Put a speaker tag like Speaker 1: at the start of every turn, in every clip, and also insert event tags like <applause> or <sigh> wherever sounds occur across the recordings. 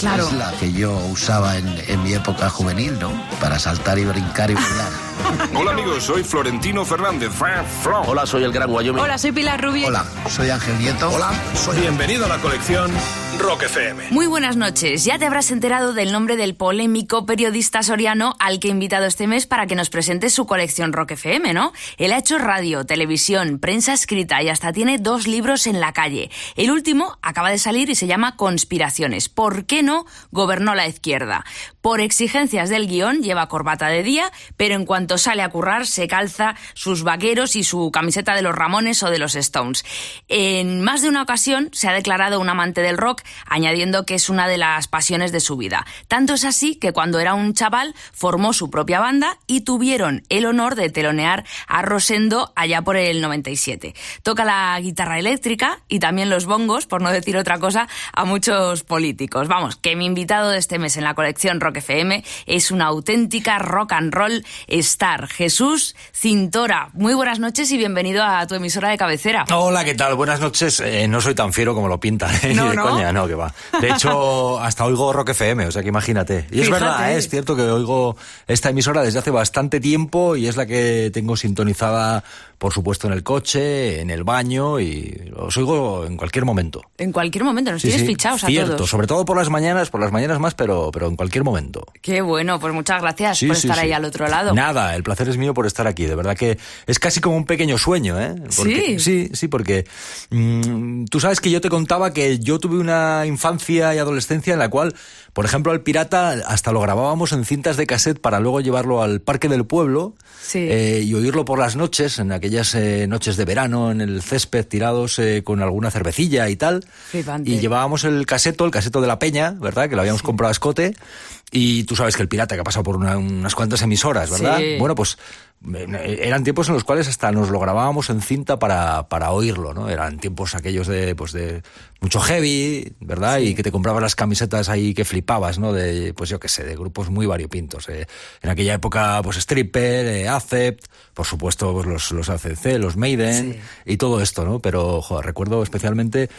Speaker 1: Claro.
Speaker 2: es la que yo usaba en, en mi época juvenil, ¿no? Para saltar y brincar y bailar. <laughs>
Speaker 3: Hola amigos, soy Florentino Fernández.
Speaker 4: Hola, soy el Gran Wyoming.
Speaker 1: Hola, soy Pilar Rubio.
Speaker 2: Hola, soy Ángel Nieto. Hola, soy
Speaker 3: Bienvenido a la colección Rock FM.
Speaker 5: Muy buenas noches. Ya te habrás enterado del nombre del polémico periodista soriano al que he invitado este mes para que nos presente su colección Rock FM, ¿no? Él ha hecho radio, televisión, prensa escrita y hasta tiene dos libros en la calle. El último acaba de salir y se llama Conspiraciones. ¿Por qué no gobernó la izquierda? Por exigencias del guion lleva corbata de día, pero en cuanto sale a currar se calza sus vaqueros y su camiseta de los Ramones o de los Stones. En más de una ocasión se ha declarado un amante del rock, añadiendo que es una de las pasiones de su vida. Tanto es así que cuando era un chaval formó su propia banda y tuvieron el honor de telonear a Rosendo allá por el 97. Toca la guitarra eléctrica y también los bongos, por no decir otra cosa, a muchos políticos. Vamos, que mi invitado de este mes en la colección Rock FM es una auténtica rock and roll star. Jesús Cintora, muy buenas noches y bienvenido a tu emisora de cabecera.
Speaker 6: Hola, ¿qué tal? Buenas noches. Eh, no soy tan fiero como lo pintan. ¿eh?
Speaker 5: No,
Speaker 6: Ni <laughs> de
Speaker 5: ¿no?
Speaker 6: coña, no, que va. De hecho, <laughs> hasta oigo Rock FM, o sea que imagínate. Y es verdad, ¿eh? es cierto que oigo esta emisora desde hace bastante tiempo y es la que tengo sintonizada, por supuesto, en el coche, en el baño y os oigo en cualquier momento.
Speaker 5: En cualquier momento nos
Speaker 6: Sí,
Speaker 5: tienes
Speaker 6: sí,
Speaker 5: fichados a
Speaker 6: cierto,
Speaker 5: todos.
Speaker 6: sobre todo por las mañanas, por las mañanas más, pero, pero en cualquier momento.
Speaker 5: Qué bueno, pues muchas gracias
Speaker 6: Sí,
Speaker 5: por estar ahí al otro lado.
Speaker 6: Nada, el placer es mío por estar aquí. De verdad que es casi como un pequeño sueño, ¿eh? Porque-
Speaker 5: Sí.
Speaker 6: Sí, sí, porque mm, tú sabes que yo te contaba que yo tuve una infancia y adolescencia en la cual, por ejemplo, al pirata hasta lo grabábamos en cintas de cassette para luego llevarlo al parque del pueblo
Speaker 5: Sí.
Speaker 6: eh, y oírlo por las noches, en aquellas eh, noches de verano, en el césped, tirados eh, con alguna cervecilla y tal.
Speaker 5: Flipante.
Speaker 6: Y llevábamos el caseto, el caseto de la peña, ¿verdad? Que lo habíamos comprado a escote. Y tú sabes que el pirata que ha pasado por una- unas cuantas emisoras, ¿verdad?
Speaker 5: Sí.
Speaker 6: Bueno, pues eran tiempos en los cuales hasta nos lo grabábamos en cinta para, para oírlo, ¿no? Eran tiempos aquellos de, pues de mucho heavy, ¿verdad? Y que te comprabas las camisetas ahí que flipabas, ¿no? De, pues yo qué sé, de grupos muy variopintos. eh. En aquella época, pues Stripper, eh, Acept, por supuesto, pues los, los ACC, los Maiden y todo esto, ¿no? Pero, joder, recuerdo especialmente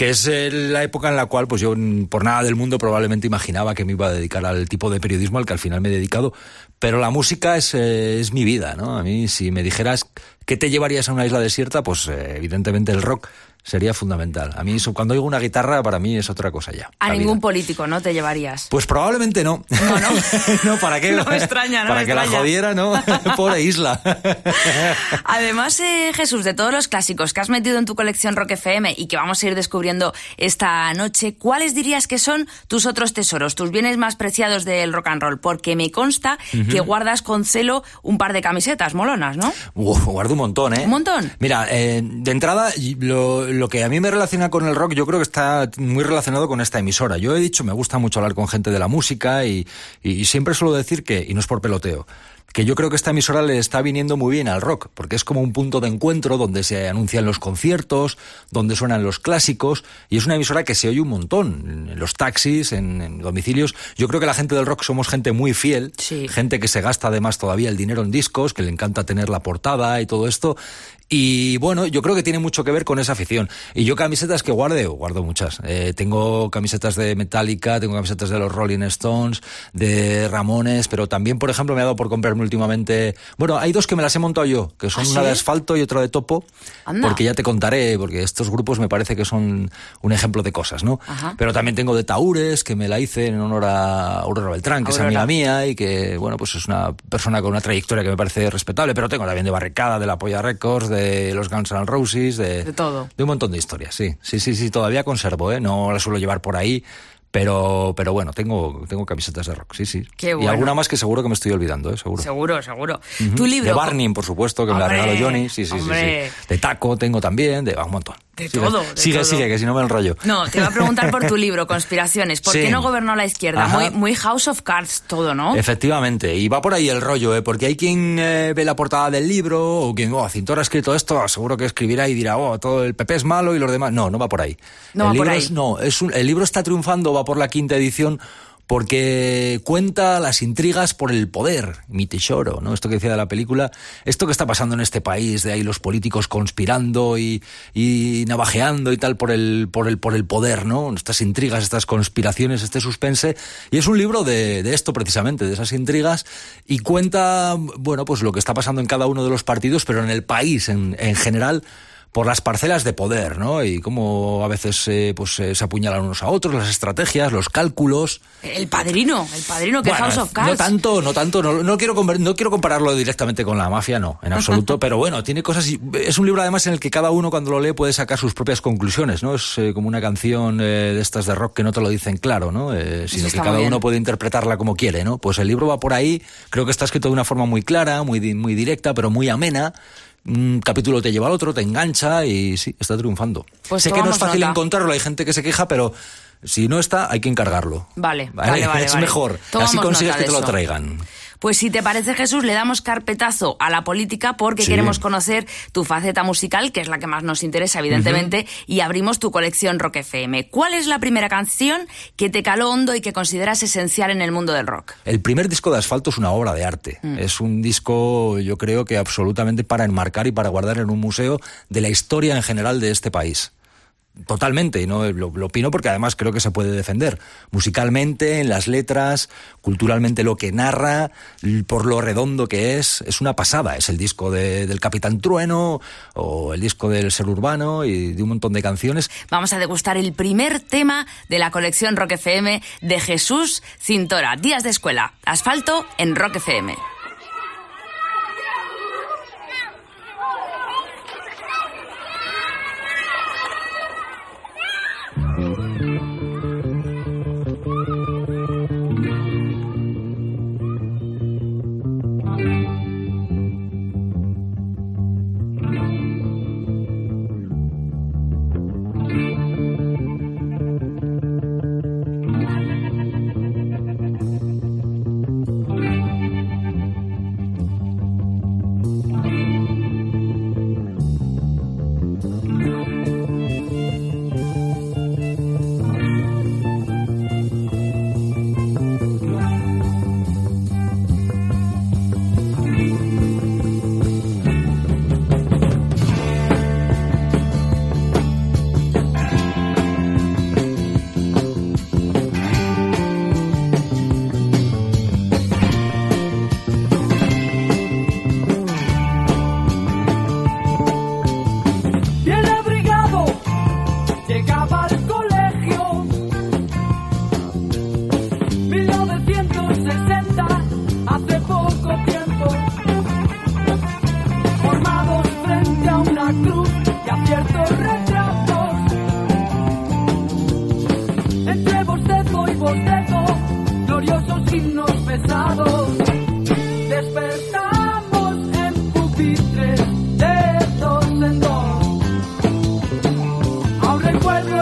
Speaker 6: que es eh, la época en la cual pues yo mm, por nada del mundo probablemente imaginaba que me iba a dedicar al tipo de periodismo al que al final me he dedicado, pero la música es, eh, es mi vida, ¿no? A mí si me dijeras qué te llevarías a una isla desierta, pues eh, evidentemente el rock sería fundamental. A mí eso, cuando oigo una guitarra para mí es otra cosa ya.
Speaker 5: A ningún
Speaker 6: vida.
Speaker 5: político, ¿no? Te llevarías.
Speaker 6: Pues probablemente no.
Speaker 5: No, no. <laughs>
Speaker 6: no, ¿para qué?
Speaker 5: No me extraña, no
Speaker 6: Para
Speaker 5: me
Speaker 6: que la jodiera, ¿no? <laughs> Pobre isla. <laughs>
Speaker 5: Además, eh, Jesús, de todos los clásicos que has metido en tu colección Rock FM y que vamos a ir descubriendo esta noche, ¿cuáles dirías que son tus otros tesoros, tus bienes más preciados del rock and roll? Porque me consta que guardas con celo un par de camisetas molonas, ¿no?
Speaker 6: Uf, guardo un montón, ¿eh?
Speaker 5: ¿Un montón?
Speaker 6: Mira, eh, de entrada, lo, lo que a mí me relaciona con el rock, yo creo que está muy relacionado con esta emisora. Yo he dicho, me gusta mucho hablar con gente de la música y, y siempre suelo decir que, y no es por peloteo, que yo creo que esta emisora le está viniendo muy bien al rock, porque es como un punto de encuentro donde se anuncian los conciertos, donde suenan los clásicos, y es una emisora que se oye un montón, en los taxis, en, en domicilios. Yo creo que la gente del rock somos gente muy fiel,
Speaker 5: Sí.
Speaker 6: gente que se gasta además todavía el dinero en discos, que le encanta tener la portada y todo esto. Y bueno, yo creo que tiene mucho que ver con esa afición. Y yo camisetas que guarde, guardo muchas. Eh, tengo camisetas de Metallica, tengo camisetas de los Rolling Stones, de Ramones, pero también, por ejemplo, me ha dado por comprarme últimamente... Bueno, hay dos que me las he montado yo, que son
Speaker 5: ¿Ah,
Speaker 6: una
Speaker 5: sí?
Speaker 6: de asfalto y otra de topo,
Speaker 5: Anda.
Speaker 6: porque ya te contaré, porque estos grupos me parece que son un ejemplo de cosas, ¿no?
Speaker 5: Ajá.
Speaker 6: Pero también tengo de Taures, que me la hice en honor a Aurora Beltrán, que
Speaker 5: Aurora.
Speaker 6: es amiga mía y que, bueno, pues es una persona con una trayectoria que me parece respetable, pero tengo también de Barricada, de la Polla Records, de los Guns N' Roses, de,
Speaker 5: De todo.
Speaker 6: de un montón de historias, sí. Sí, sí, sí, todavía conservo, ¿eh? No la suelo llevar por ahí, pero, pero bueno, tengo, tengo camisetas de rock, sí, sí.
Speaker 5: Qué
Speaker 6: Y
Speaker 5: bueno.
Speaker 6: alguna más que seguro que me estoy olvidando, ¿eh? Seguro.
Speaker 5: Seguro, seguro. Tu libro.
Speaker 6: De Barney, por supuesto, que me la regaló Johnny. Sí, sí, sí,
Speaker 5: hombre.
Speaker 6: sí. De Taco tengo también, de un montón.
Speaker 5: De todo.
Speaker 6: sigue, sigue, que si no me enrollo.
Speaker 5: No, te iba a preguntar por tu <laughs> libro, Conspiraciones. ¿Por qué no gobernó la izquierda? Muy, muy, House of Cards todo, ¿no?
Speaker 6: Efectivamente. Y va por ahí el rollo, ¿eh? Porque hay quien eh, ve la portada del libro o quien, oh, Cintor ha escrito esto, seguro que escribirá y dirá, oh, todo el PP es malo y los demás. No, no va por ahí.
Speaker 5: No va
Speaker 6: por
Speaker 5: ahí.
Speaker 6: no, es un, el libro está triunfando, va por la quinta edición porque cuenta las intrigas por el poder, mi tesoro, ¿no? Esto que decía de la película, esto que está pasando en este país, de ahí los políticos conspirando y, y navajeando y tal por el, por el, por el poder, ¿no? Estas intrigas, estas conspiraciones, este suspense. Y es un libro de, de esto precisamente, de esas intrigas, y cuenta, bueno, pues lo que está pasando en cada uno de los partidos, pero en el país en, en general por las parcelas de poder, ¿no? Y cómo a veces eh, pues eh, se apuñalan unos a otros, las estrategias, los cálculos.
Speaker 5: El padrino, el padrino que House of Cards.
Speaker 6: No tanto, no tanto, no, quiero no quiero compararlo directamente con la mafia, no, en absoluto, pero bueno, tiene cosas y es un libro además en el que cada uno cuando lo lee puede sacar sus propias conclusiones, ¿no? Es eh, como una canción de estas de rock que no te lo dicen claro, ¿no? sino que cada uno puede interpretarla como quiere, ¿no? Pues el libro va por ahí, creo que está escrito de una forma muy clara, muy muy directa, pero muy amena un capítulo te lleva al otro, te engancha y sí, está triunfando.
Speaker 5: Pues
Speaker 6: sé que no es fácil encontrarlo, hay gente que se queja, pero si no está, hay que encargarlo.
Speaker 5: Vale, vale, vale. <laughs>
Speaker 6: es mejor. Así consigues que te lo traigan.
Speaker 5: Pues si te parece, Jesús, le damos carpetazo a la política porque queremos conocer tu faceta musical, que es la que más nos interesa, evidentemente, y abrimos tu colección Rock FM. ¿Cuál es la primera canción que te caló hondo y que consideras esencial en el mundo del rock?
Speaker 6: El primer disco de Asfalto es una obra de arte. Mm. Es un disco, yo creo que absolutamente para enmarcar y para guardar en un museo de la historia en general de este país. Totalmente, y no lo, opino porque además creo que se puede defender musicalmente, en las letras, culturalmente lo que narra, por lo redondo que es, es una pasada. Es el disco del Capitán Trueno o el disco del Ser Urbano y de un montón de canciones.
Speaker 5: Vamos a degustar el primer tema de la colección Rock FM de Jesús Cintora, Días de Escuela, Asfalto en Rock FM.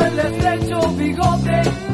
Speaker 5: el estrecho bigote.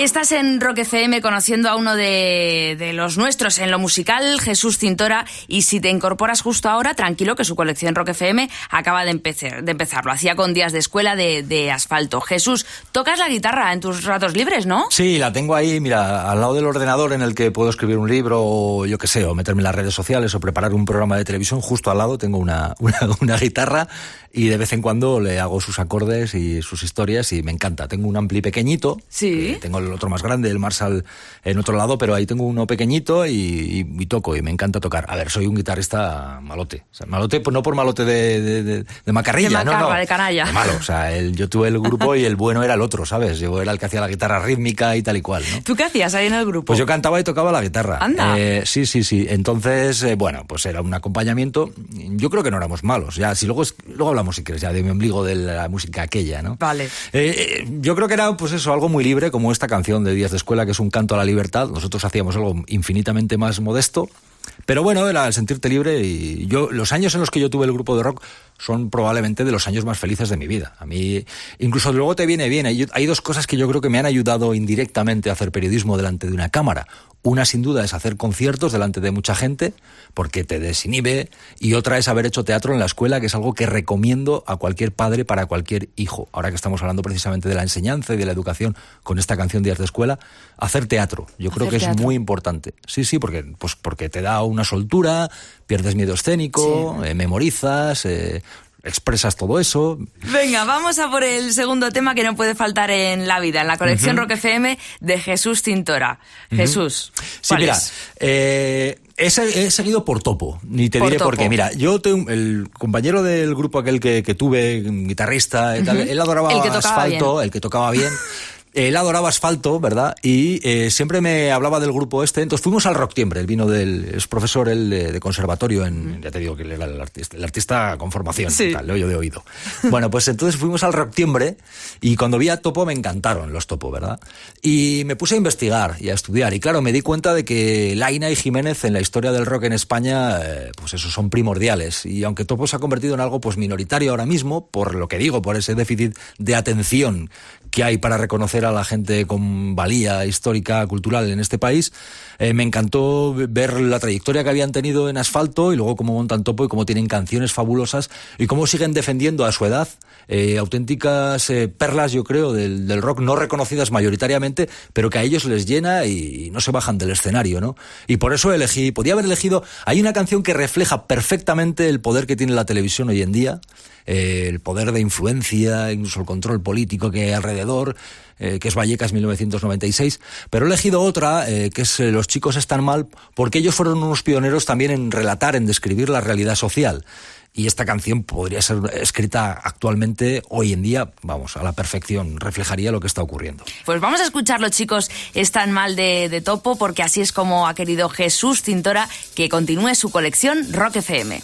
Speaker 5: Estás en Rock FM conociendo a uno de, los nuestros en lo musical, Jesús Cintora, y si te incorporas justo ahora, tranquilo que su colección Rock FM acaba de empezar, de empezar. Lo hacía con días de escuela de, asfalto. Jesús, tocas la guitarra en tus ratos libres, ¿no?
Speaker 6: Sí, la tengo ahí, mira, al lado del ordenador en el que puedo escribir un libro o yo qué sé, o meterme en las redes sociales o preparar un programa de televisión, justo al lado tengo una, <laughs> una guitarra y de vez en cuando le hago sus acordes y sus historias y me encanta. Tengo un ampli pequeñito,
Speaker 5: sí.
Speaker 6: tengo el otro más grande, el Marshall en otro lado, pero ahí tengo uno pequeñito y, toco y me encanta tocar. A ver, soy un guitarrista malote. malote, pues no por malote de, de, macarrilla,
Speaker 5: no,
Speaker 6: no.
Speaker 5: de canalla.
Speaker 6: malo, o sea, yo tuve el grupo y el bueno era el otro, ¿sabes? Yo era el que hacía la guitarra rítmica y tal y cual, ¿no?
Speaker 5: ¿Tú qué hacías ahí en el grupo?
Speaker 6: Pues yo cantaba y tocaba la guitarra.
Speaker 5: Anda.
Speaker 6: Eh, sí, sí, sí. Entonces, eh, bueno, pues era un acompañamiento. Yo creo que no éramos malos. Ya, si luego, luego hablamos, si quieres, ya de mi ombligo de la música aquella, ¿no?
Speaker 5: Vale.
Speaker 6: Eh, yo creo que era, pues eso, algo muy libre, como esta canción de Días de Escuela, que es un canto a la libertad. Nosotros hacíamos algo infinitamente más modesto. Pero bueno, era el sentirte libre y yo, los años en los que yo tuve el grupo de rock son probablemente de los años más felices de mi vida. A mí, incluso luego te viene bien. Hay, hay dos cosas que yo creo que me han ayudado indirectamente a hacer periodismo delante de una cámara. Una, sin duda, es hacer conciertos delante de mucha gente, porque te desinhibe, y otra es haber hecho teatro en la escuela, que es algo que recomiendo a cualquier padre para cualquier hijo. Ahora que estamos hablando precisamente de la enseñanza y de la educación con esta canción Días de Escuela, hacer teatro. Yo creo que es muy importante. Sí, sí, porque, pues porque te da una soltura, pierdes miedo escénico, eh, memorizas, eh, expresas todo eso.
Speaker 5: Venga, vamos a por el segundo tema que no puede faltar en la vida, en la colección Rock FM de Jesús Cintora. Jesús.
Speaker 6: Sí, mira, eh, he, seguido por topo, ni te diré por qué. Mira, yo tengo el compañero del grupo aquel que, tuve, guitarrista, él adoraba
Speaker 5: el que
Speaker 6: asfalto, el que tocaba bien. <laughs> Él adoraba asfalto, ¿verdad? Y eh, siempre me hablaba del grupo este. Entonces fuimos al Rocktiembre. Él vino del. Es profesor él de, de conservatorio en. Ya te digo que él era el artista, el artista con formación.
Speaker 5: Sí.
Speaker 6: Tal, yo de oído. <laughs> Bueno, pues entonces fuimos al Rocktiembre y cuando vi a Topo me encantaron los Topo, ¿verdad? Y me puse a investigar y a estudiar. Y claro, me di cuenta de que Laina y Jiménez en la historia del rock en España, eh, pues eso son primordiales. Y aunque Topo se ha convertido en algo pues minoritario ahora mismo, por lo que digo, por ese déficit de atención que hay para reconocer a la gente con valía histórica, cultural en este país. Eh, me encantó ver la trayectoria que habían tenido en asfalto y luego cómo montan topo y cómo tienen canciones fabulosas y cómo siguen defendiendo a su edad eh, auténticas eh, perlas, yo creo, del, rock no reconocidas mayoritariamente, pero que a ellos les llena y, y no se bajan del escenario, ¿no? Y por eso elegí, podía haber elegido, hay una canción que refleja perfectamente el poder que tiene la televisión hoy en día, eh, el poder de influencia, incluso el control político que hay alrededor, eh, que es Vallecas 1996, pero he elegido otra, eh, que es Los chicos están mal, porque ellos fueron unos pioneros también en relatar, en describir la realidad social. Y esta canción podría ser escrita actualmente, hoy en día, vamos, a la perfección, reflejaría lo que está ocurriendo.
Speaker 5: Pues vamos a escuchar, los chicos están mal de, de topo, porque así es como ha querido Jesús Cintora que continúe su colección Rock FM.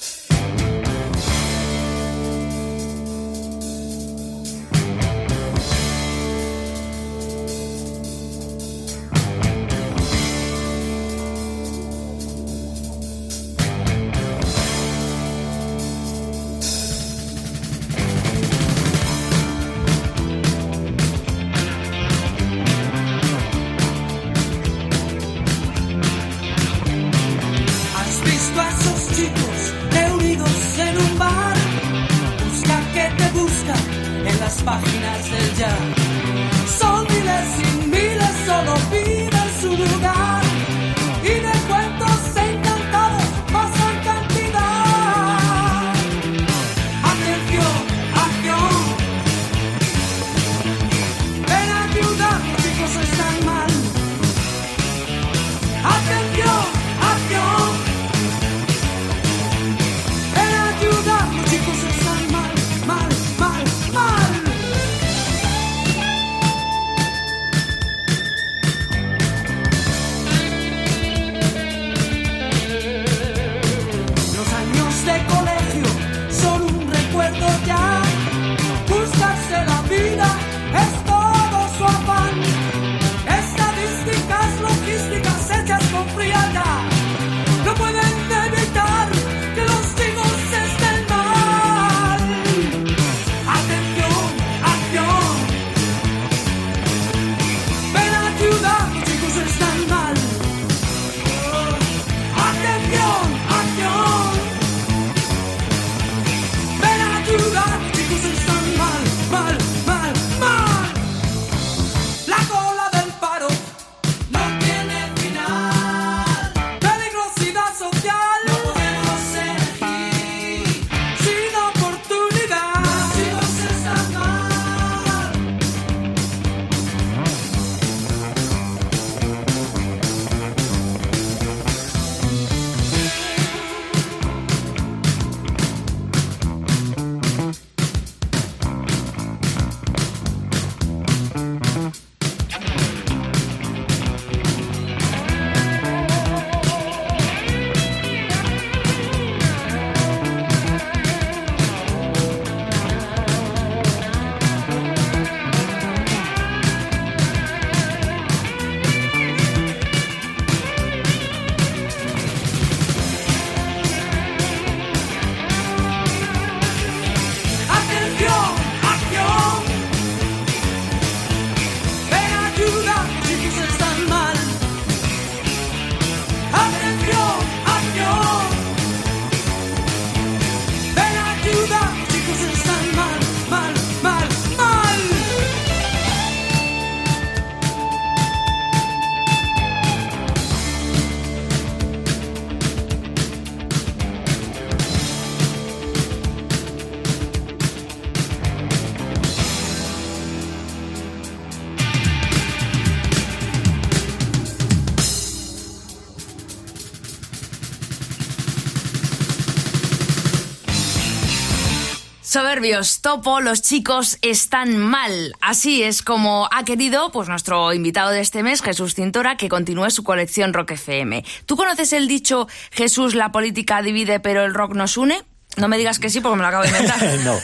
Speaker 5: Soberbios, Topo, los chicos están mal. Así es como ha querido pues nuestro invitado de este mes, Jesús Cintora, que continúe su colección Rock FM. ¿Tú conoces el dicho Jesús, la política divide pero el rock nos une? No me digas que sí porque me lo acabo de inventar. <laughs> <laughs>
Speaker 6: no.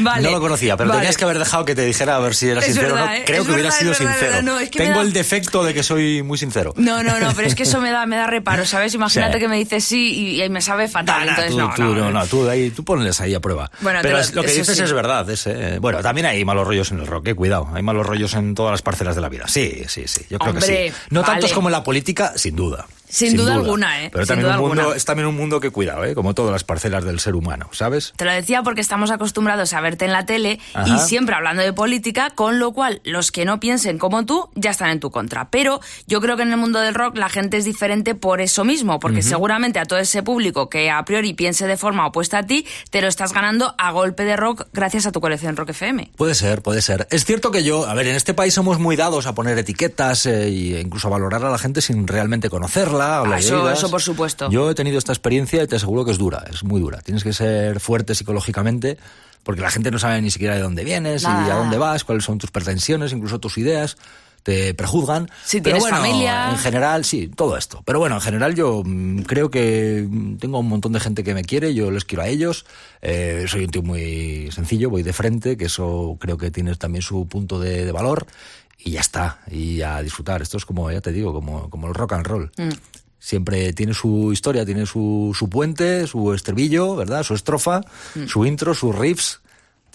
Speaker 5: vale.
Speaker 6: No lo conocía, pero
Speaker 5: Vale.
Speaker 6: tenías que haber dejado que te dijera a ver si era
Speaker 5: Es
Speaker 6: sincero o no. Creo que hubiera
Speaker 5: verdad,
Speaker 6: sido
Speaker 5: es verdad,
Speaker 6: sincero.
Speaker 5: No, es que me
Speaker 6: Tengo
Speaker 5: da-
Speaker 6: el defecto de que soy muy sincero.
Speaker 5: No, no, no, pero es que eso <laughs> me da, me da reparo, ¿sabes? Imagínate
Speaker 6: Sí.
Speaker 5: que me dices sí y, y me sabe fatal.
Speaker 6: Nah, nah,
Speaker 5: entonces,
Speaker 6: tú,
Speaker 5: no,
Speaker 6: tú, no, no, tú, ahí, tú ponles ahí a prueba.
Speaker 5: Bueno,
Speaker 6: Pero
Speaker 5: lo-
Speaker 6: que dices
Speaker 5: sí.
Speaker 6: es verdad. es, eh, bueno, también hay malos rollos en el rock, eh, cuidado. Hay malos rollos en todas las parcelas de la vida. Sí, sí, sí. Yo creo que sí. No
Speaker 5: vale.
Speaker 6: tantos como en la política, sin duda.
Speaker 5: Sin duda alguna, ¿eh?
Speaker 6: Pero
Speaker 5: Sin
Speaker 6: también
Speaker 5: duda
Speaker 6: un mundo,
Speaker 5: alguna.
Speaker 6: es también un mundo que cuidado, ¿eh? como todas las parcelas del ser humano, ¿sabes?
Speaker 5: Te lo decía porque estamos acostumbrados a verte en la tele
Speaker 6: Ajá.
Speaker 5: y siempre hablando de política, con lo cual los que no piensen como tú ya están en tu contra. Pero yo creo que en el mundo del rock la gente es diferente por eso mismo, porque seguramente a todo ese público que a priori piense de forma opuesta a ti, te lo estás ganando a golpe de rock gracias a tu colección Rock FM.
Speaker 6: Puede ser, puede ser. Es cierto que yo, a ver, en este país somos muy dados a poner etiquetas eh, e incluso a valorar a la gente sin realmente conocerla. O
Speaker 5: Ah, eso- eso por supuesto.
Speaker 6: Yo he tenido esta experiencia y te aseguro que es dura, es muy dura. Tienes que ser fuerte psicológicamente porque la gente no sabe ni siquiera de dónde vienes y a dónde vas, cuáles son tus pretensiones, incluso tus ideas. Te prejuzgan.
Speaker 5: Si
Speaker 6: Pero
Speaker 5: tienes
Speaker 6: bueno,
Speaker 5: familia.
Speaker 6: En general, sí, todo esto. Pero bueno, en general yo mm, creo que mm, tengo un montón de gente que me quiere, yo les quiero a ellos. Eh, soy un tío muy sencillo, voy de frente, que eso creo que tiene también su punto de, de valor. Y ya está, y a disfrutar. Esto es como, ya te digo, como, como el rock and roll. Siempre tiene su historia, tiene su, su puente, su estribillo, ¿verdad? Su estrofa, su intro, sus riffs.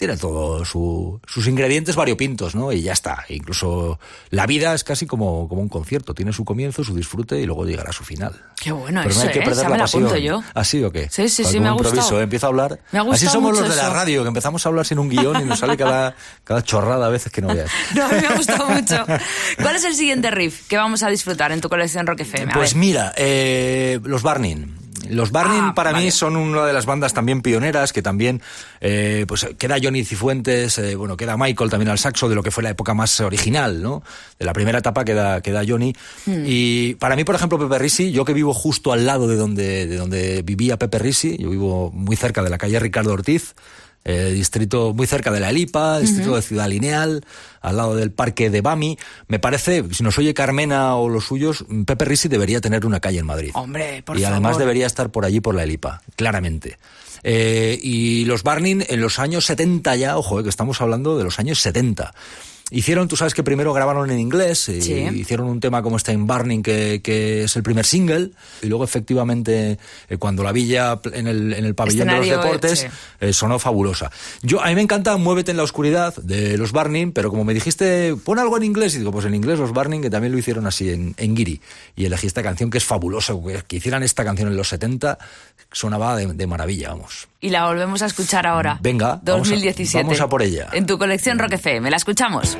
Speaker 6: Tiene todo su- sus ingredientes variopintos, ¿no? Y ya está. Incluso la vida es casi como, como un concierto. Tiene su comienzo, su disfrute y luego llegará a su final.
Speaker 5: Qué bueno
Speaker 6: Pero
Speaker 5: eso,
Speaker 6: no hay que
Speaker 5: ¿eh?
Speaker 6: perder
Speaker 5: Esa
Speaker 6: la pasión.
Speaker 5: yo.
Speaker 6: ¿Así o qué?
Speaker 5: Sí, sí, sí, me ha
Speaker 6: improviso,
Speaker 5: gustado.
Speaker 6: ¿eh? Empiezo a hablar.
Speaker 5: Me ha
Speaker 6: Así somos
Speaker 5: mucho
Speaker 6: los de la
Speaker 5: eso.
Speaker 6: radio, que empezamos a hablar sin un guion y nos sale cada, <laughs> cada chorrada a veces que no veas. <laughs>
Speaker 5: No, a mí me ha gustado mucho. <laughs> ¿Cuál es el siguiente riff que vamos a disfrutar en tu colección Rock FM?
Speaker 6: Pues mira, eh, los Barnin. Los Barnin
Speaker 5: Ah,
Speaker 6: para
Speaker 5: vale.
Speaker 6: mí son una de las bandas también pioneras que también eh, pues queda Johnny Cifuentes, eh, bueno, queda Michael también al saxo de lo que fue la época más original, ¿no? De la primera etapa queda, queda Johnny.
Speaker 5: Hmm.
Speaker 6: Y para mí, por ejemplo, Pepe Risi, yo que vivo justo al lado de donde, de donde vivía Pepe Risi, yo vivo muy cerca de la calle Ricardo Ortiz, eh, distrito muy cerca de la Elipa, distrito de Ciudad Lineal, al lado del parque de Bami. Me parece, si nos oye Carmena o los suyos, Pepe Risi debería tener una calle en Madrid.
Speaker 5: Hombre, por
Speaker 6: y además debería estar por allí por la Elipa, claramente. Eh, y los Barnin en los años 70 ya, ojo, eh, que estamos hablando de los años 70. Hicieron, tú sabes que primero grabaron en inglés, y
Speaker 5: Sí.
Speaker 6: hicieron un tema como Stein Barning, que, que es el primer single, y luego efectivamente, eh, cuando la villa en el, en el pabellón de los deportes, eh, sonó fabulosa. Yo, a mí me encanta Muévete en la oscuridad de los Barning, pero como me dijiste, pon algo en inglés, y digo, pues en inglés los Barning, que también lo hicieron así en, en Giri. Y elegí esta canción que es fabulosa, que, que hicieran esta canción en los 70, sonaba de, de maravilla, vamos.
Speaker 5: Y la volvemos a escuchar ahora.
Speaker 6: Venga, vamos a-
Speaker 5: 2017.
Speaker 6: vamos a por ella.
Speaker 5: En tu colección Rock FM. La escuchamos.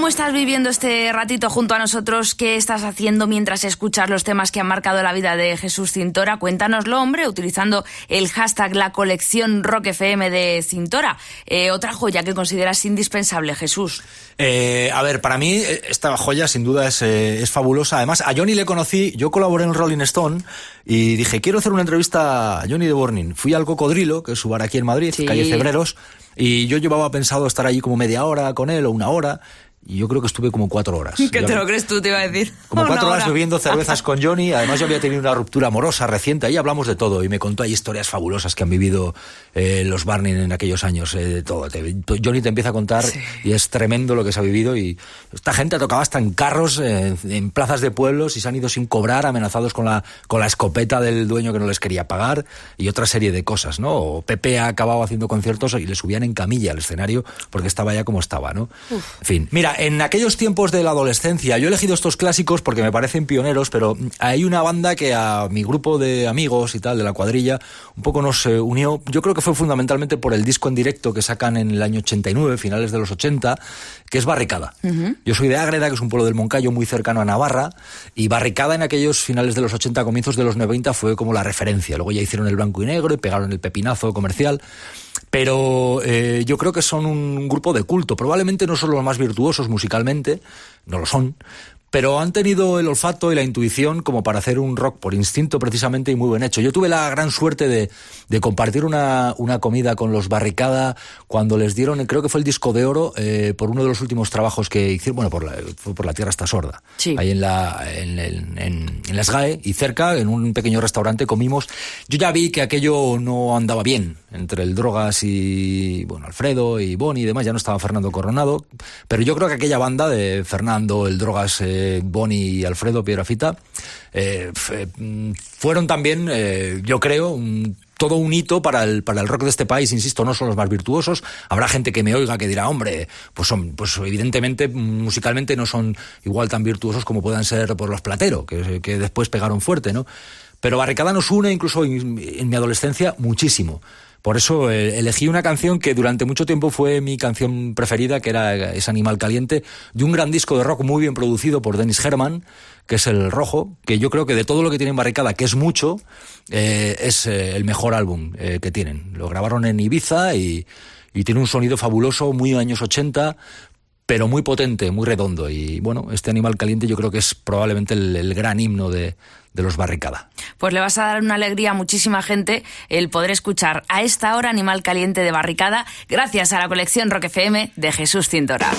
Speaker 7: ¿Cómo estás viviendo este ratito junto a nosotros? ¿Qué estás haciendo mientras escuchas los temas que han marcado la vida de Jesús Cintora? Cuéntanoslo, hombre, utilizando el hashtag la colección Rock FM de Cintora. Eh, otra joya que consideras indispensable, Jesús.
Speaker 6: Eh, a ver, para mí eh, esta joya sin duda es, eh, es, fabulosa. Además, a Johnny le conocí, yo colaboré en Rolling Stone y dije, quiero hacer una entrevista a Johnny de Bornin. Fui al Cocodrilo, que es su bar aquí en Madrid, sí. calle Cebreros, y yo llevaba pensado estar allí como media hora con él o una hora. Y yo creo que estuve como cuatro horas. <laughs>
Speaker 7: ¿Qué te lo crees tú, te iba a decir? <laughs>
Speaker 6: Como cuatro horas bebiendo <laughs> cervezas con Johnny. Además, yo había tenido una ruptura amorosa reciente. Ahí hablamos de todo. Y me contó ahí historias fabulosas que han vivido eh, los Barney en aquellos años. Eh, de todo. Te, Johnny te empieza a contar sí. y es tremendo lo que se ha vivido. Y esta gente ha tocado hasta en carros, eh, en plazas de pueblos y se han ido sin cobrar, amenazados con la, con la escopeta del dueño que no les quería pagar y otra serie de cosas, ¿no? O Pepe ha acabado haciendo conciertos y le subían en camilla al escenario porque estaba ya como estaba, ¿no? Uf. En fin. Mira, en aquellos tiempos de la adolescencia. Yo he elegido estos clásicos porque me parecen pioneros, pero hay una banda que a mi grupo de amigos y tal, de la cuadrilla, un poco nos eh, unió. Yo creo que fue fundamentalmente por el disco en directo que sacan en el año 89, finales de los 80, que es Barricada. Uh -huh. Yo soy de Ágreda, que es un pueblo del Moncayo muy cercano a Navarra, y Barricada en aquellos finales de los 80, comienzos de los 90 fue como la referencia. Luego ya hicieron el blanco y negro y pegaron el pepinazo comercial. Pero eh, yo creo que son un grupo de culto. Probablemente no son los más virtuosos musicalmente, no lo son, pero han tenido el olfato y la intuición como para hacer un rock por instinto precisamente y muy bien hecho. Yo tuve la gran suerte de, de compartir una, una, comida con los Barricada cuando les dieron, creo que fue el disco de oro, eh, por uno de los últimos trabajos que hicieron, bueno, por la, fue por la Tierra está sorda,
Speaker 7: sí.
Speaker 6: ahí en la, en, en, en, en la SGAE y cerca, en un pequeño restaurante comimos. Yo ya vi que aquello no andaba bien entre el Drogas y, bueno, Alfredo y Boni y demás, ya no estaba Fernando Coronado, pero yo creo que aquella banda de Fernando, el Drogas, eh, Boni y Alfredo Piedrafita, eh, fueron también, eh, yo creo, todo un hito para el, para el rock de este país, insisto, no son los más virtuosos. Habrá gente que me oiga que dirá, hombre, pues son, pues evidentemente musicalmente no son igual tan virtuosos como puedan ser por los Platero, que, que después pegaron fuerte, ¿no? Pero Barricada nos une, incluso en mi adolescencia, muchísimo. Por eso eh, elegí una canción que durante mucho tiempo fue mi canción preferida, que era Es Animal Caliente, de un gran disco de rock muy bien producido por Dennis Herman, que es El Rojo, que yo creo que de todo lo que tienen Barricada, que es mucho, eh, es eh, el mejor álbum eh, que tienen. Lo grabaron en Ibiza y, tiene un sonido fabuloso, muy años 80, pero muy potente, muy redondo. Y bueno, este Animal Caliente yo creo que es probablemente el gran himno de, de los Barricada.
Speaker 7: Pues le vas a dar una alegría a muchísima gente el poder escuchar a esta hora Animal Caliente de Barricada gracias a la colección Rock FM de Jesús Cintora.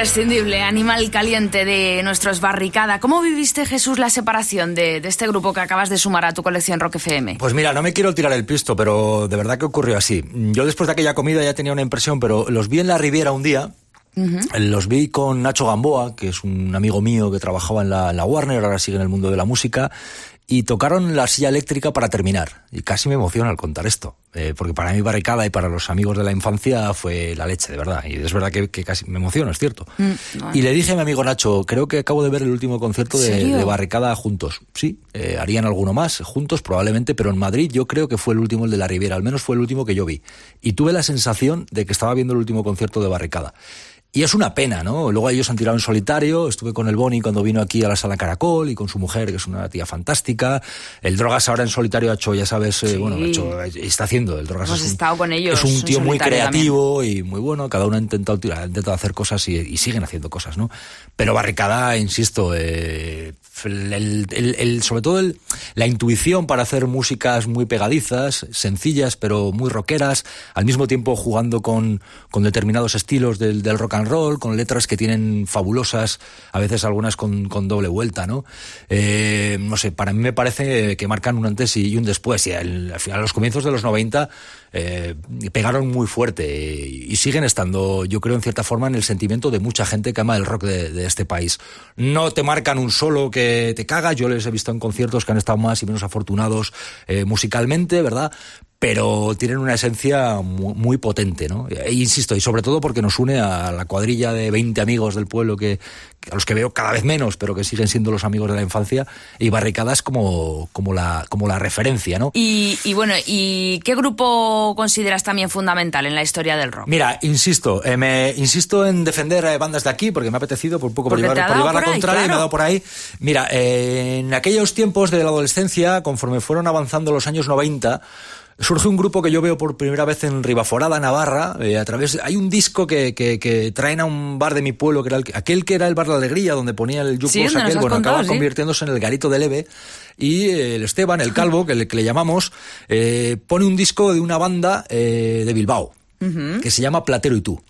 Speaker 5: Imprescindible, animal caliente de nuestros Barricada. ¿Cómo viviste, Jesús, la separación de, de, este grupo que acabas de sumar a tu colección Rock FM?
Speaker 6: Pues mira, no me quiero tirar el pisto, pero de verdad que ocurrió así. Yo después de aquella comida ya tenía una impresión, pero los vi en la Riviera un día. Uh -huh. Los vi con Nacho Gamboa, que es un amigo mío que trabajaba en la, en la Warner, ahora sigue en el mundo de la música, y tocaron la silla eléctrica para terminar. Y casi me emociona al contar esto, eh, porque para mí Barricada y para los amigos de la infancia fue la leche, de verdad. Y es verdad que, que casi me emociono, es cierto. Mm, bueno. Y le dije a mi amigo Nacho, creo que acabo de ver el último concierto de, de Barricada juntos. Sí, eh, harían alguno más juntos probablemente, pero en Madrid yo creo que fue el último el de la Riviera, al menos fue el último que yo vi. Y tuve la sensación de que estaba viendo el último concierto de Barricada. Y es una pena, ¿no? Luego ellos han tirado en solitario. Estuve con el Boni cuando vino aquí a la sala Caracol y con su mujer, que es una tía fantástica. El Drogas ahora en solitario ha hecho, ya sabes, eh, bueno, ha hecho, está haciendo. El Drogas
Speaker 5: Hemos
Speaker 6: es un,
Speaker 5: estado con ellos.
Speaker 6: Es un tío muy creativo
Speaker 5: también.
Speaker 6: y muy bueno. Cada uno ha intentado, ha intentado hacer cosas y, y, siguen haciendo cosas, ¿no? Pero Barricada, insisto, eh, el, sobre todo la intuición para hacer músicas muy pegadizas, sencillas, pero muy rockeras, al mismo tiempo jugando con, con determinados estilos del, rock and roll, con letras que tienen fabulosas, a veces algunas con, doble vuelta, ¿no? Eh, no sé, para mí me parece que marcan un antes y un después. Y al, al final, a los comienzos de los 90, eh, pegaron muy fuerte y, siguen estando, yo creo, en cierta forma, en el sentimiento de mucha gente que ama el rock de, de este país. No te marcan un solo que te caga, yo les he visto en conciertos que han estado más y menos afortunados eh, musicalmente, ¿verdad? Pero tienen una esencia muy, muy, potente, ¿no? E insisto, y sobre todo porque nos une a la cuadrilla de 20 amigos del pueblo que, a los que veo cada vez menos, pero que siguen siendo los amigos de la infancia, y Barricadas como, como, la, como la referencia, ¿no?
Speaker 5: Y, y bueno, ¿y qué grupo consideras también fundamental en la historia del rock?
Speaker 6: Mira, insisto, eh, me insisto en defender eh, bandas de aquí, porque me ha apetecido por poco por llevar, por llevar la contraria, ahí, claro. y me ha dado por ahí. Mira, eh, en aquellos tiempos de la adolescencia, conforme fueron avanzando los años 90, surge un grupo que yo veo por primera vez en Ribaforada, Navarra, eh, a través hay un disco que, que, que, traen a un bar de mi pueblo que era el, aquel que era el bar de la alegría donde ponía el Jukebox
Speaker 5: sí,
Speaker 6: aquel, bueno,
Speaker 5: contado,
Speaker 6: acaba
Speaker 5: ¿sí?
Speaker 6: convirtiéndose en el garito de Leve y el Esteban, el calvo, que le, que le llamamos, eh, pone un disco de una banda eh, de Bilbao. Uh -huh. que se llama Platero y tú.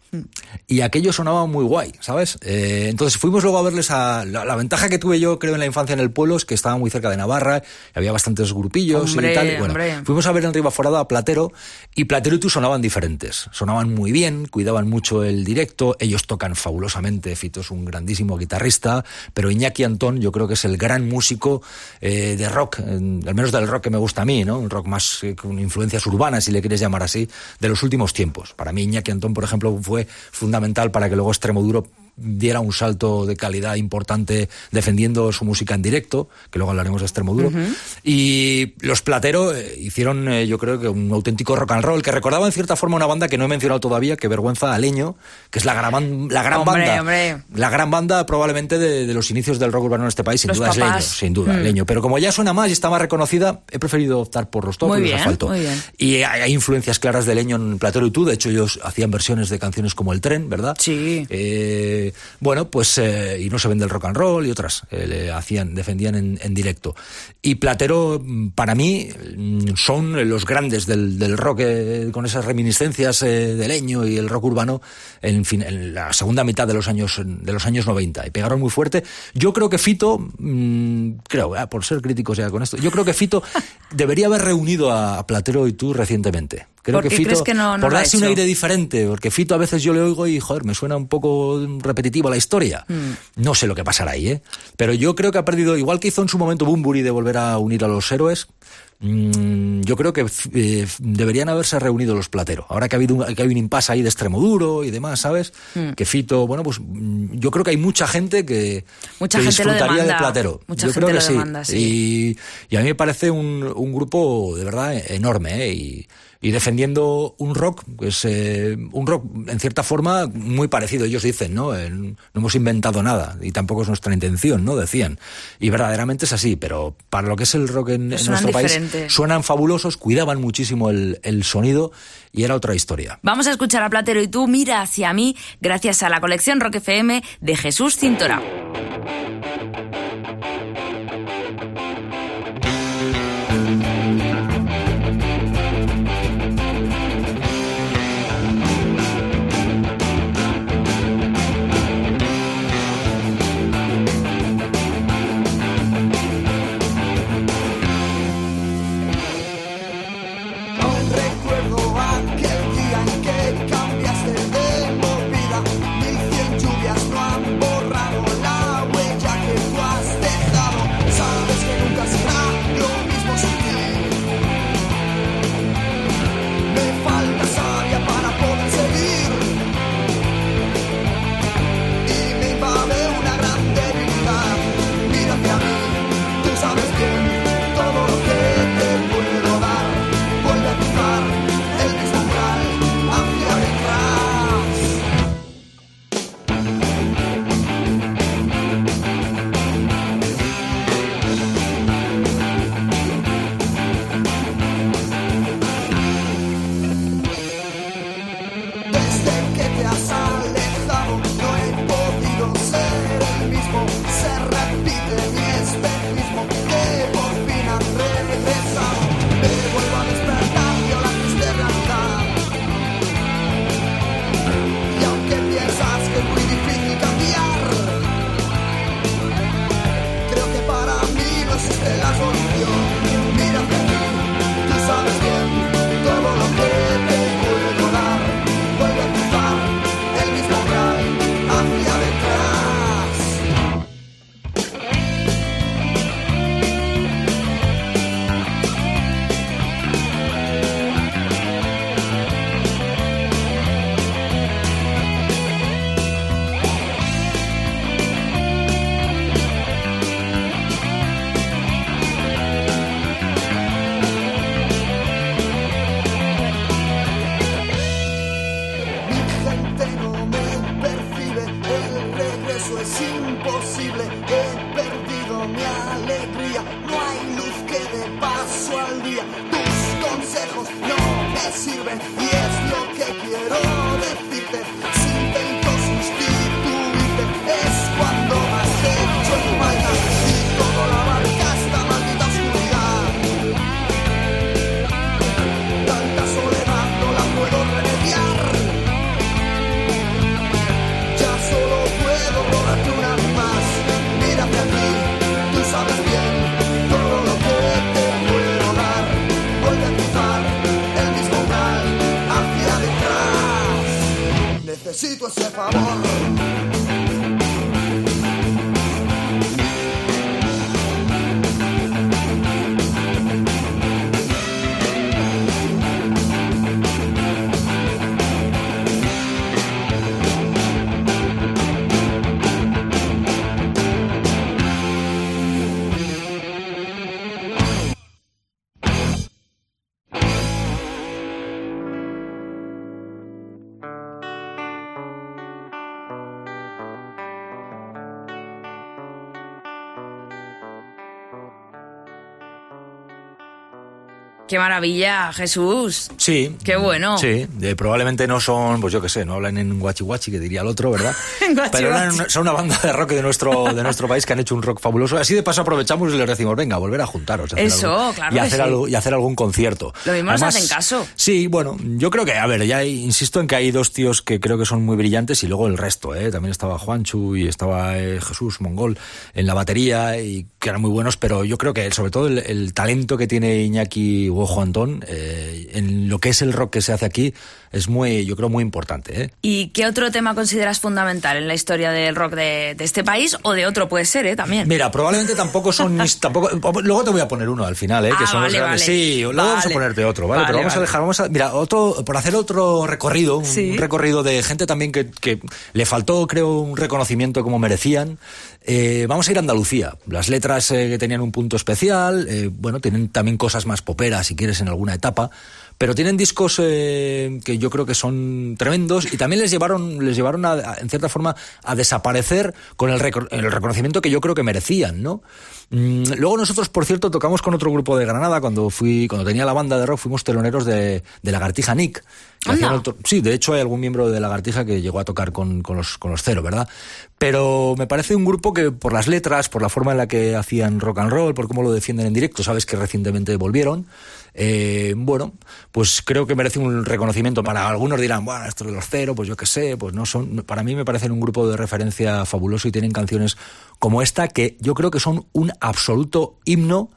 Speaker 6: Y aquello sonaba muy guay, ¿sabes? Eh, entonces fuimos luego a verles a... La, la, ventaja que tuve yo, creo, en la infancia en el pueblo es que estaba muy cerca de Navarra, había bastantes grupillos
Speaker 5: hombre,
Speaker 6: y tal. Y bueno,
Speaker 5: hombre.
Speaker 6: fuimos a ver en Ribaforada a Platero y Platero y tú sonaban diferentes. Sonaban muy bien, cuidaban mucho el directo, ellos tocan fabulosamente, Fito es un grandísimo guitarrista, pero Iñaki Antón yo creo que es el gran músico eh, de rock, al menos del rock que me gusta a mí, ¿no? Un rock más eh, con influencias urbanas, si le quieres llamar así, de los últimos tiempos. Para mí Iñaki Antón, por ejemplo, fue fundamental para que luego Extremoduro diera un salto de calidad importante defendiendo su música en directo, que luego hablaremos de Extremoduro. Uh -huh. Y los Platero eh, hicieron, eh, yo creo que un auténtico rock and roll, que recordaba en cierta forma una banda que no he mencionado todavía, que vergüenza Aleño, que es la gran, la gran
Speaker 5: hombre,
Speaker 6: banda.
Speaker 5: Hombre.
Speaker 6: La gran banda probablemente de, de, los inicios del rock urbano en este país, sin
Speaker 5: los
Speaker 6: duda
Speaker 5: papás.
Speaker 6: es Leño, sin duda, mm. Leño. Pero como ya suena más y está más reconocida, he preferido optar por los top y los asfalto. Y hay, hay, influencias claras de Leño en Platero y tú, de hecho ellos hacían versiones de canciones como El Tren, ¿verdad?
Speaker 5: Sí.
Speaker 6: Eh, bueno, pues eh, y no se vende el rock and roll y otras eh, le hacían defendían en, en, directo. Y Platero para mí mm, son los grandes del, del rock eh, con esas reminiscencias de leño y el rock urbano en fin en la segunda mitad de los años de los años 90 y pegaron muy fuerte. Yo creo que Fito mmm, creo ah, por ser críticos ya con esto yo creo que Fito <laughs> debería haber reunido a, a Platero y tú recientemente Creo
Speaker 5: ¿Por
Speaker 6: que Fito,
Speaker 5: que no, no
Speaker 6: por darse un aire diferente, porque Fito a veces yo le oigo y, joder, me suena un poco repetitiva la historia. Mm. No sé lo que pasará ahí, ¿eh? Pero yo creo que ha perdido, igual que hizo en su momento Bumburi de volver a unir a los héroes, mmm, yo creo que eh, deberían haberse reunido los Platero. Ahora que ha habido un, que hay un impasse ahí de extremo duro y demás, ¿sabes? Mm. Que Fito, bueno, pues mm, yo creo que hay mucha gente que,
Speaker 5: mucha
Speaker 6: que
Speaker 5: gente
Speaker 6: disfrutaría de Platero.
Speaker 5: Mucha
Speaker 6: yo
Speaker 5: gente
Speaker 6: creo que
Speaker 5: lo demanda,
Speaker 6: sí.
Speaker 5: sí.
Speaker 6: Y, y, a mí me parece un, un grupo de verdad enorme, ¿eh? Y, y defendiendo un rock, pues eh, un rock en cierta forma muy parecido, ellos dicen, ¿no? Eh, no hemos inventado nada y tampoco es nuestra intención, ¿no? Decían. Y verdaderamente es así, pero para lo que es el rock en, en nuestro
Speaker 5: diferente.
Speaker 6: Suenan fabulosos, cuidaban muchísimo el, el, sonido y era otra historia.
Speaker 5: Vamos a escuchar a Platero y tú, mira hacia mí, gracias a la colección Rock FM de Jesús Cintora. Maravilla, Jesús.
Speaker 6: Sí.
Speaker 5: Qué bueno.
Speaker 6: Sí, probablemente no son, pues yo qué sé, no hablan en guachi guachi, que diría el otro, ¿verdad? <laughs> Pero son una banda de rock de nuestro, de nuestro país que han hecho un rock fabuloso. Así de paso aprovechamos y les decimos, venga, volver a juntaros.
Speaker 5: Eso, claro.
Speaker 6: Y hacer, algo, y hacer algún concierto.
Speaker 5: Lo mismo nos hacen caso.
Speaker 6: Sí, bueno, yo creo que, a ver, ya insisto en que hay dos tíos que creo que son muy brillantes y luego el resto, ¿eh? También estaba Juanchu y estaba eh, Jesús Mongol en la batería y que eran muy buenos, pero yo creo que sobre todo el, talento que tiene Iñaki Huojo Antón, eh, en lo que es el rock que se hace aquí es muy, yo creo, muy importante. ¿eh?
Speaker 5: ¿Y qué otro tema consideras fundamental en la historia del rock de, este país o de otro puede ser, ¿eh? También.
Speaker 6: Mira, probablemente tampoco son <laughs> tampoco. Luego te voy a poner uno al final, ¿eh? Que
Speaker 5: ah,
Speaker 6: son
Speaker 5: los
Speaker 6: vale. Sí, luego vamos a ponerte otro, ¿vale? Pero vamos a dejar, vamos a, mira, otro, por hacer otro recorrido, un, recorrido de gente también que, que, le faltó, creo, un reconocimiento como merecían. Eh, vamos a ir a Andalucía. Las letras eh, que tenían un punto especial, eh, bueno, tienen también cosas más poperas, si quieres, en alguna etapa pero tienen discos eh, que yo creo que son tremendos y también les llevaron, les llevaron a, en cierta forma a desaparecer con el, el, reconocimiento que yo creo que merecían, ¿no? Mm, luego nosotros, por cierto, tocamos con otro grupo de Granada cuando fui, cuando tenía la banda de rock, fuimos teloneros de, de Lagartija Nick. sí, de hecho hay algún miembro de Lagartija que llegó a tocar con, con, los, con los cero, ¿verdad? Pero me parece un grupo que por las letras, por la forma en la que hacían rock and roll, por cómo lo defienden en directo, sabes que recientemente volvieron. Eh, bueno, pues creo que merece un reconocimiento. Para algunos dirán, bueno, esto de los cero, pues yo qué sé, pues no son. Para mí me parecen un grupo de referencia fabuloso y tienen canciones como esta que yo creo que son un absoluto himno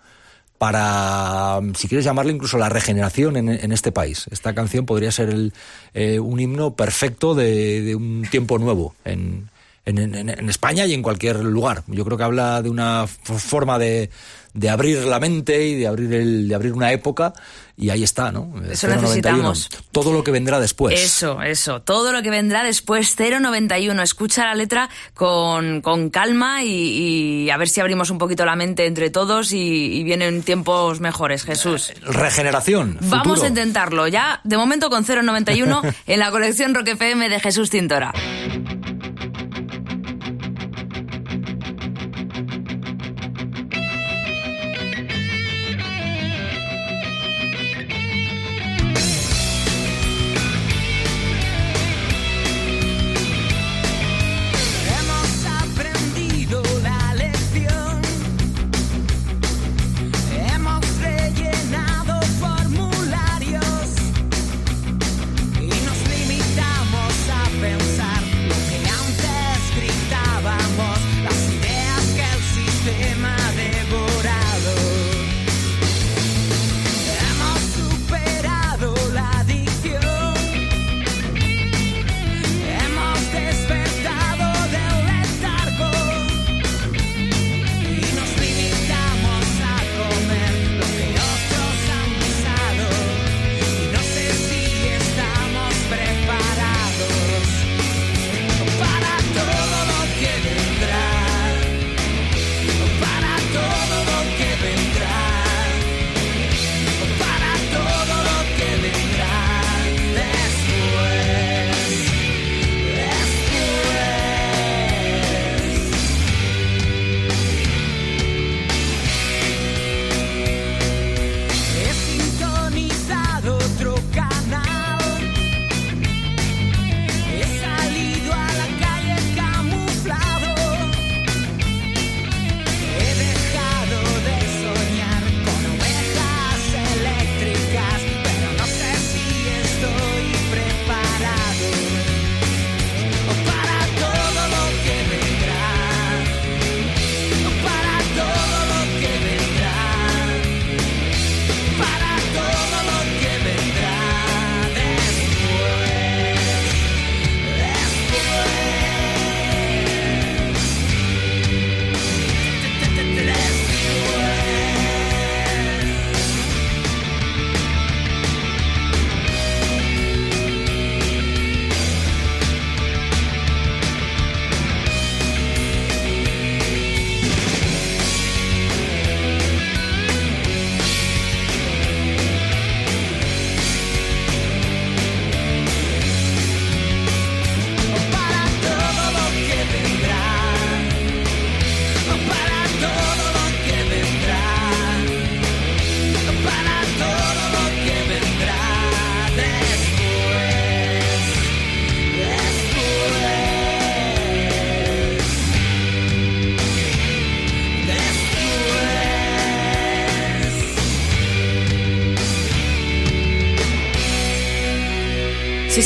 Speaker 6: para, si quieres llamarle incluso la regeneración en, este país. Esta canción podría ser el, eh, un himno perfecto de, un tiempo nuevo en, en, España y en cualquier lugar. Yo creo que habla de una forma de, de abrir la mente y de abrir, el, de abrir una época y ahí está, ¿no?
Speaker 5: Eso necesitamos.
Speaker 6: Todo lo que vendrá después.
Speaker 5: Eso, eso. Todo lo que vendrá después. 091. Escucha la letra con, con calma y, a ver si abrimos un poquito la mente entre todos y, vienen tiempos mejores, Jesús.
Speaker 6: Eh, regeneración.
Speaker 5: Vamos a intentarlo. Ya, de momento con 091 en la colección Rock FM de Jesús Tintora.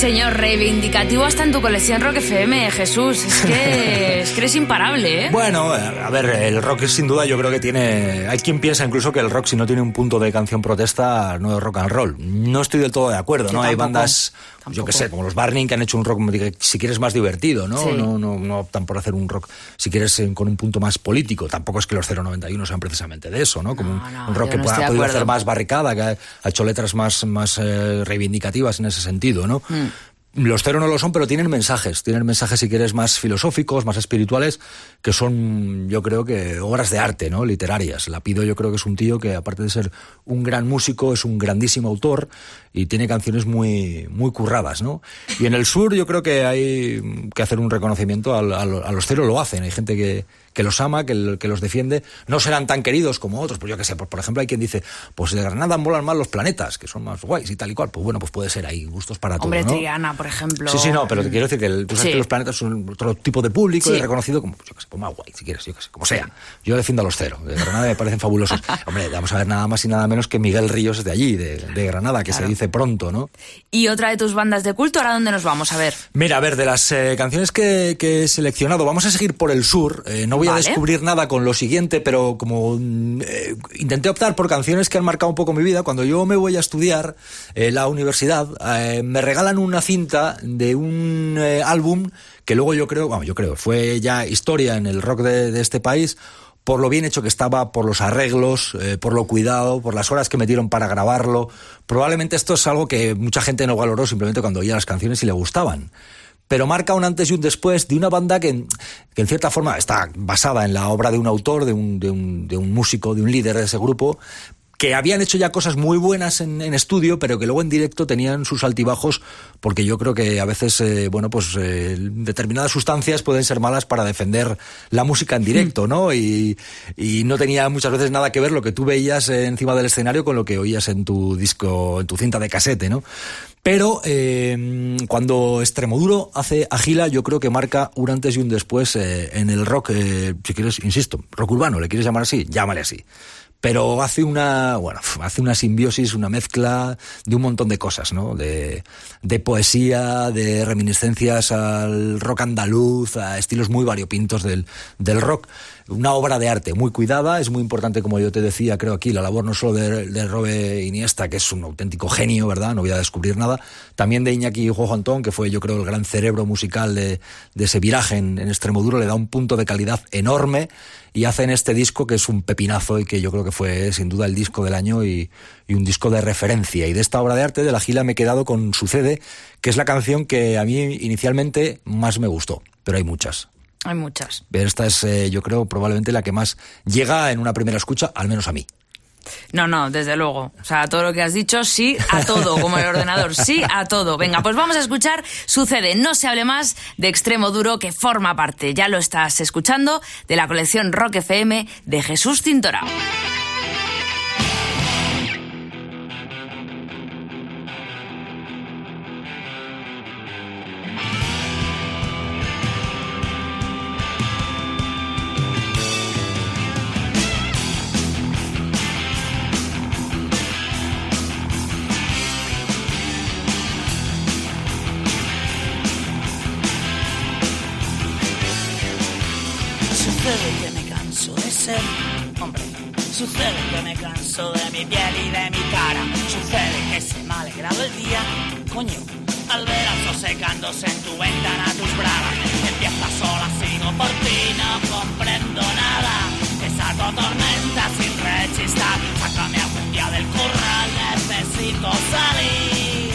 Speaker 5: Señor, reivindicativo hasta en tu colección Rock FM, Jesús. Es que, <laughs> es que eres imparable, ¿eh?
Speaker 6: Bueno, a ver, el rock sin duda yo creo que tiene... Hay quien piensa incluso que el rock si no tiene un punto de canción protesta no es rock and roll. No estoy del todo de acuerdo,
Speaker 5: Yo
Speaker 6: ¿no? Hay
Speaker 5: tampoco,
Speaker 6: bandas, yo que
Speaker 5: tampoco.
Speaker 6: sé, como los Barney que han hecho un rock si quieres más divertido, ¿no?
Speaker 5: Sí.
Speaker 6: No, no, no optan por hacer un rock si quieres eh, con un punto más político. Tampoco es que los 091 sean precisamente de eso, ¿no? Como un,
Speaker 5: no,
Speaker 6: un rock
Speaker 5: yo
Speaker 6: que
Speaker 5: no
Speaker 6: pueda, ha podido hacer más barricada, que ha, ha hecho letras más, más eh, reivindicativas en ese sentido, ¿no?
Speaker 5: Mm.
Speaker 6: Los cero no lo son, pero tienen mensajes. Tienen mensajes, si quieres, más filosóficos, más espirituales, que son, yo creo que, obras de arte, ¿no? Literarias. Lapido, yo creo que es un tío que, aparte de ser un gran músico, es un grandísimo autor y tiene canciones muy, muy curradas, ¿no? Y en el sur, yo creo que hay que hacer un reconocimiento al- a los cero, lo hacen. Hay gente que, que los ama, que, que los defiende. No serán tan queridos como otros, pues yo qué sé. Por, por ejemplo, hay quien dice, pues de Granada molan más los planetas, que son más guays y tal y cual. Pues bueno, pues puede ser, hay gustos para
Speaker 5: Hombre,
Speaker 6: todo, ¿no?
Speaker 5: Triana, por ejemplo.
Speaker 6: Sí, sí, no, pero te quiero decir que el- tú sabes
Speaker 5: Sí.
Speaker 6: que los planetas son otro tipo de público
Speaker 5: Sí.
Speaker 6: y reconocido como, yo qué sé, como más guay, si quieres, yo qué sé, como sea. Yo defiendo a los cero. De Granada me parecen fabulosos. <laughs> Hombre, vamos a ver nada más y nada menos que Miguel Ríos es de allí, de, de Granada, que se dice pronto, ¿no?
Speaker 5: Y otra de tus bandas de culto, ¿ahora dónde nos vamos? A ver.
Speaker 6: Mira, a ver, de las eh, canciones que, que he seleccionado, vamos a seguir por el sur. Eh, no voy
Speaker 5: Vale.
Speaker 6: a descubrir nada con lo siguiente, pero como mm, eh, intenté optar por canciones que han marcado un poco mi vida, cuando yo me voy a estudiar eh, la universidad, eh, me regalan una cinta de un eh, álbum que luego yo creo, vamos, yo creo, fue ya historia en el rock de, de este país por lo bien hecho que estaba, por los arreglos, eh, por lo cuidado, por las horas que metieron para grabarlo. Probablemente esto es algo que mucha gente no valoró simplemente cuando oía las canciones y le gustaban. Pero marca un antes y un después de una banda que, que en cierta forma está basada en la obra de un autor, de un, de un, de un músico, de un líder de ese grupo, que habían hecho ya cosas muy buenas en, estudio, pero que luego en directo tenían sus altibajos, porque yo creo que a veces, eh, bueno, pues eh, determinadas sustancias pueden ser malas para defender la música en directo, ¿no? Y, y no tenía muchas veces nada que ver lo que tú veías eh, encima del escenario con lo que oías en tu disco, en tu cinta de casete, ¿no? Pero eh, cuando Extremoduro hace Agila, yo creo que marca un antes y un después eh, en el rock, eh, si quieres, insisto, rock urbano, ¿le quieres llamar así? Llámale así pero hace una bueno hace una simbiosis una mezcla de un montón de cosas no de, de poesía de reminiscencias al rock andaluz a estilos muy variopintos del, del rock una obra de arte muy cuidada es muy importante como yo te decía creo aquí la labor no solo de, de Robe Iniesta que es un auténtico genio verdad no voy a descubrir nada también de Iñaki Juanjo Antón que fue yo creo el gran cerebro musical de, ese viraje en, en Extremoduro le da un punto de calidad enorme y hacen este disco que es un pepinazo y que yo creo que fue sin duda el disco del año y, y, un disco de referencia. Y de esta obra de arte de la Gila me he quedado con Sucede, que es la canción que a mí inicialmente más me gustó, pero hay muchas.
Speaker 5: Hay muchas.
Speaker 6: Pero esta es, eh, yo creo, probablemente la que más llega en una primera escucha, al menos a mí.
Speaker 5: No, no, desde luego. O sea, todo lo que has dicho, sí a todo, como el ordenador, sí a todo. Venga, pues vamos a escuchar Sucede, no se hable más de Extremo Duro, que forma parte, ya lo estás escuchando, de la colección Rock FM de Jesús Tintorao.
Speaker 8: Sucede que me canso de ser hombre. Sucede que me canso de mi piel y de mi cara. Sucede que se me ha alegrado el día, coño. Al ver al sol secándose en tu ventana tus bragas. Empieza sola, sigo por ti, no comprendo nada. Te saco tormenta sin rechistar. Sácame algún día del corral, necesito salir.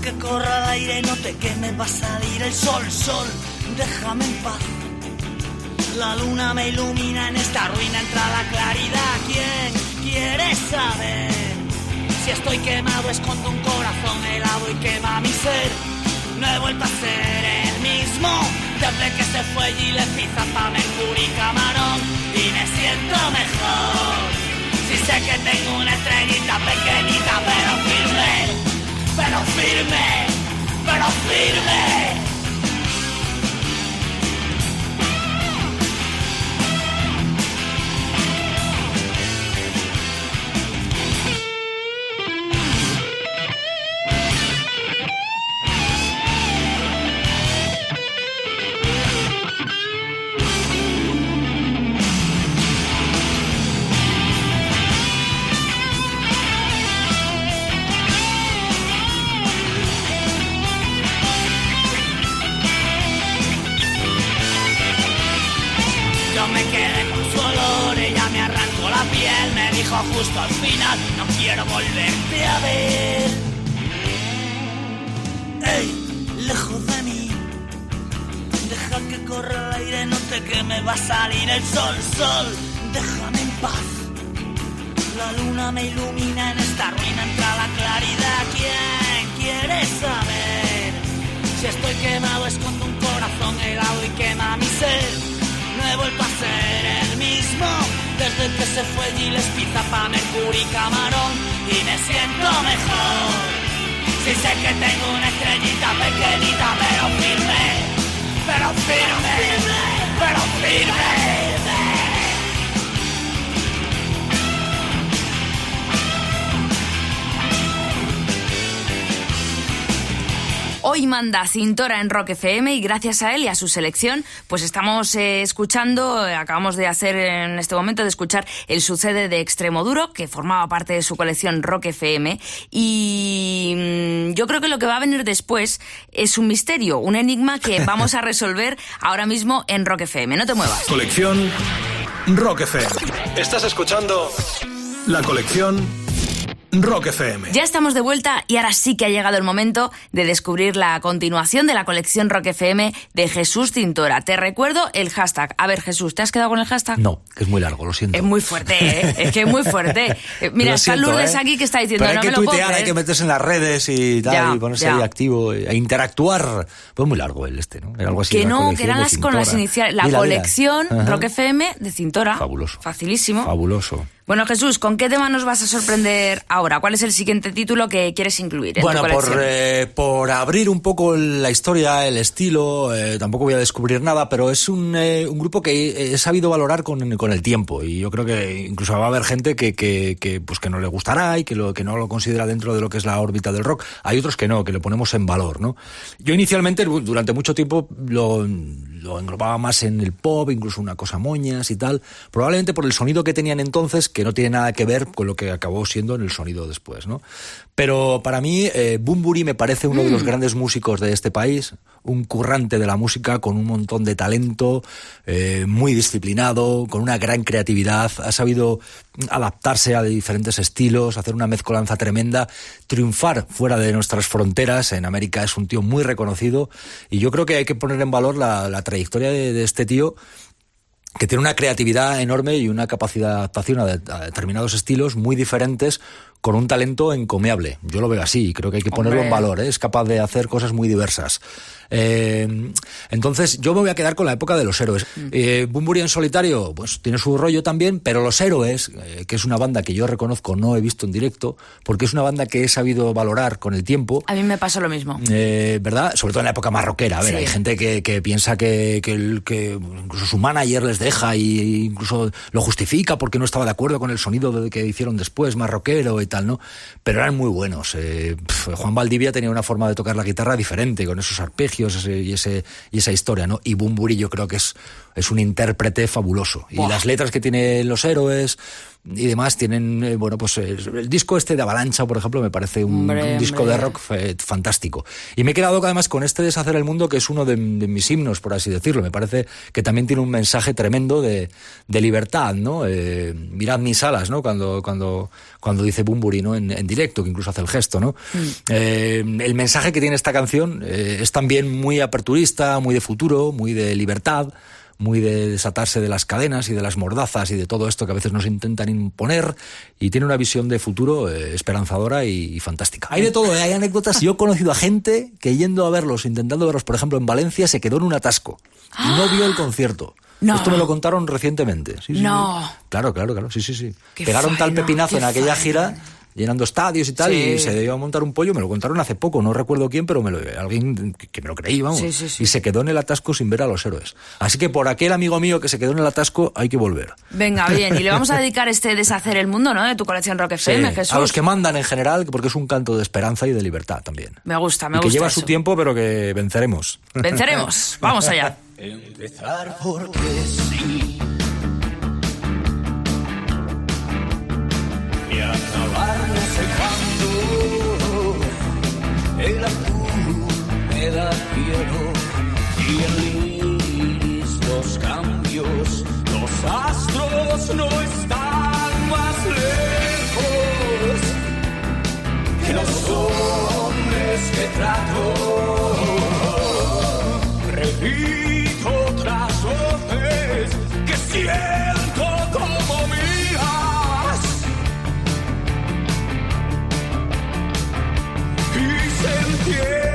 Speaker 8: Que corra el aire, no te queme, va a salir el sol, sol. Déjame en paz. La luna me ilumina en esta ruina, entra la claridad. ¿Quién quiere saber? Si estoy quemado, escondo un corazón helado y quema mi ser. No he vuelto a ser el mismo desde que se fue y le pizza pa' Mercury y Camarón. Y me siento mejor. Si sé que tengo una estrellita pequeñita, pero firme, pero firme. pero firme. Yo volverte a ver. Ey, lejos de mí, deja que corra el aire, no te que me va a salir el sol, sol, déjame en paz. La luna me ilumina en esta ruina, entra la claridad. ¿Quién quiere saber? Si estoy quemado, escondo un corazón helado y quema mi ser. No he vuelto a ser el mismo desde que se fue Giles Pizza pa' Mercury Camarón y me siento mejor. Si sé que tengo una estrellita pequeñita, pero firme, pero firme, pero firme.
Speaker 5: Hoy manda Cintora en Rock FM y gracias a él y a su selección, pues estamos eh, escuchando, eh, acabamos de hacer en este momento de escuchar el sucede de Extremo Duro, que formaba parte de su colección Rock FM. Y mm, yo creo que lo que va a venir después es un misterio, un enigma que <laughs> vamos a resolver ahora mismo en Rock FM. No te muevas.
Speaker 9: Colección Rock FM. Estás escuchando la colección Rock FM.
Speaker 5: Ya estamos de vuelta y ahora sí que ha llegado el momento de descubrir la continuación de la colección Rock FM de Jesús Cintora. Te recuerdo el hashtag. A ver, Jesús, ¿te has quedado con el hashtag?
Speaker 6: No, que es muy largo, lo siento.
Speaker 5: Es muy fuerte, ¿eh? <laughs> Es que es muy fuerte. Eh, Mira, está Lourdes
Speaker 6: ¿eh?
Speaker 5: aquí que está diciendo,
Speaker 6: Pero hay
Speaker 5: no
Speaker 6: que
Speaker 5: me lo puedo
Speaker 6: tuitear, hay que meterse en las redes y tal,
Speaker 5: Ya,
Speaker 6: y ponerse
Speaker 5: ya.
Speaker 6: ahí activo, e interactuar. Pues muy largo el este, ¿no? Era algo así.
Speaker 5: Que
Speaker 6: la
Speaker 5: no, que
Speaker 6: colección
Speaker 5: eran las con las iniciales. La colección. Rock FM de Cintora.
Speaker 6: Fabuloso.
Speaker 5: Facilísimo.
Speaker 6: Fabuloso.
Speaker 5: Bueno, Jesús, ¿con qué tema nos vas a sorprender ahora? ¿Cuál es el siguiente título que quieres incluir en
Speaker 6: Bueno,
Speaker 5: tu
Speaker 6: por, eh, por abrir un poco la historia, el estilo, eh, tampoco voy a descubrir nada, pero es un, eh, un grupo que he sabido valorar con, con el tiempo y yo creo que incluso va a haber gente que, que, que, pues que no le gustará y que, lo, que no lo considera dentro de lo que es la órbita del rock. Hay otros que no, que le ponemos en valor, ¿no? Yo inicialmente, durante mucho tiempo, lo, lo englobaba más en el pop, incluso una cosa moñas y tal, probablemente por el sonido que tenían entonces, que no tiene nada que ver con lo que acabó siendo en el sonido después, ¿no? Pero para mí, eh, Bumburi me parece uno de los grandes músicos de este país, un currante de la música con un montón de talento, eh, muy disciplinado, con una gran creatividad, ha sabido adaptarse a diferentes estilos, hacer una mezcolanza tremenda, triunfar fuera de nuestras fronteras. En América es un tío muy reconocido y yo creo que hay que poner en valor la, la trayectoria de, de este tío que tiene una creatividad enorme y una capacidad de adaptación a, de- a determinados estilos muy diferentes con un talento encomiable. Yo lo veo así y creo que hay que ponerlo en
Speaker 5: Hombre.
Speaker 6: valor. ¿eh? Es capaz de hacer cosas muy diversas. Eh, entonces, yo me voy a quedar con la época de los héroes. Eh, Bunbury en solitario, pues tiene su rollo también, pero Los Héroes, eh, que es una banda que yo reconozco no he visto en directo, porque es una banda que he sabido valorar con el tiempo.
Speaker 5: A mí me pasó lo mismo.
Speaker 6: Eh, ¿Verdad? Sobre todo en la época más rockera. A ver,
Speaker 5: Sí.
Speaker 6: hay gente que, que piensa que, que, el- que incluso su manager les deja y incluso lo justifica porque no estaba de acuerdo con el sonido de- que hicieron después, rockero y tal, ¿no? Pero eran muy buenos. Eh, pf, Juan Valdivia tenía una forma de tocar la guitarra diferente, con esos arpegios ese- y, ese, y esa historia, ¿no? Y Bumburi yo creo que es, es un intérprete fabuloso. Y
Speaker 5: Buah.
Speaker 6: las letras que tienen los héroes y demás tienen, eh, bueno, pues eh, el disco este de Avalancha, por ejemplo, me parece un,
Speaker 5: Hombre,
Speaker 6: un disco
Speaker 5: hombre.
Speaker 6: de rock fe- fantástico. Y me he quedado además con este Deshacer el Mundo, que es uno de, de mis himnos, por así decirlo. Me parece que también tiene un mensaje tremendo de, de libertad, ¿no? Eh, mirad mis alas, ¿no? Cuando, cuando, cuando dice Bumburi, ¿no? En, en directo, que incluso hace el gesto, ¿no? Eh, el mensaje que tiene esta canción eh, es también muy aperturista, muy de futuro, muy de libertad muy de desatarse de las cadenas y de las mordazas y de todo esto que a veces nos intentan imponer y tiene una visión de futuro eh, esperanzadora y, y fantástica. Hay de todo, ¿eh? hay anécdotas. Yo he conocido a gente que yendo a verlos, intentando verlos, por ejemplo, en Valencia, se quedó en un atasco y no vio el concierto.
Speaker 5: No.
Speaker 6: Esto me lo contaron recientemente. Sí, sí,
Speaker 5: No.
Speaker 6: sí. Claro, claro, claro. Sí, sí, sí.
Speaker 5: Qué
Speaker 6: Pegaron tal pepinazo en aquella
Speaker 5: faena.
Speaker 6: gira llenando estadios y tal,
Speaker 5: Sí.
Speaker 6: y se iba a montar un pollo, me lo contaron hace poco, no recuerdo quién, pero me lo, alguien que- me lo creí, vamos.
Speaker 5: Sí, sí.
Speaker 6: Y se quedó en el atasco sin ver a los héroes. Así que por aquel amigo mío que se quedó en el atasco, hay que volver.
Speaker 5: Venga, <laughs> bien. Y le vamos a dedicar este deshacer el mundo, ¿no? De tu colección Rock FM, Jesús.
Speaker 6: a los que mandan en general, porque es un canto de esperanza y de libertad también.
Speaker 5: Me gusta, me
Speaker 6: y que
Speaker 5: gusta.
Speaker 6: lleva
Speaker 5: eso.
Speaker 6: su tiempo, pero que venceremos.
Speaker 5: Venceremos. <laughs> Vamos allá.
Speaker 10: Empezar porque sí. Y el iris los cambios. Los astros no están más lejos que los hombres que trato. Repito otras voces que siento como mías y se entierran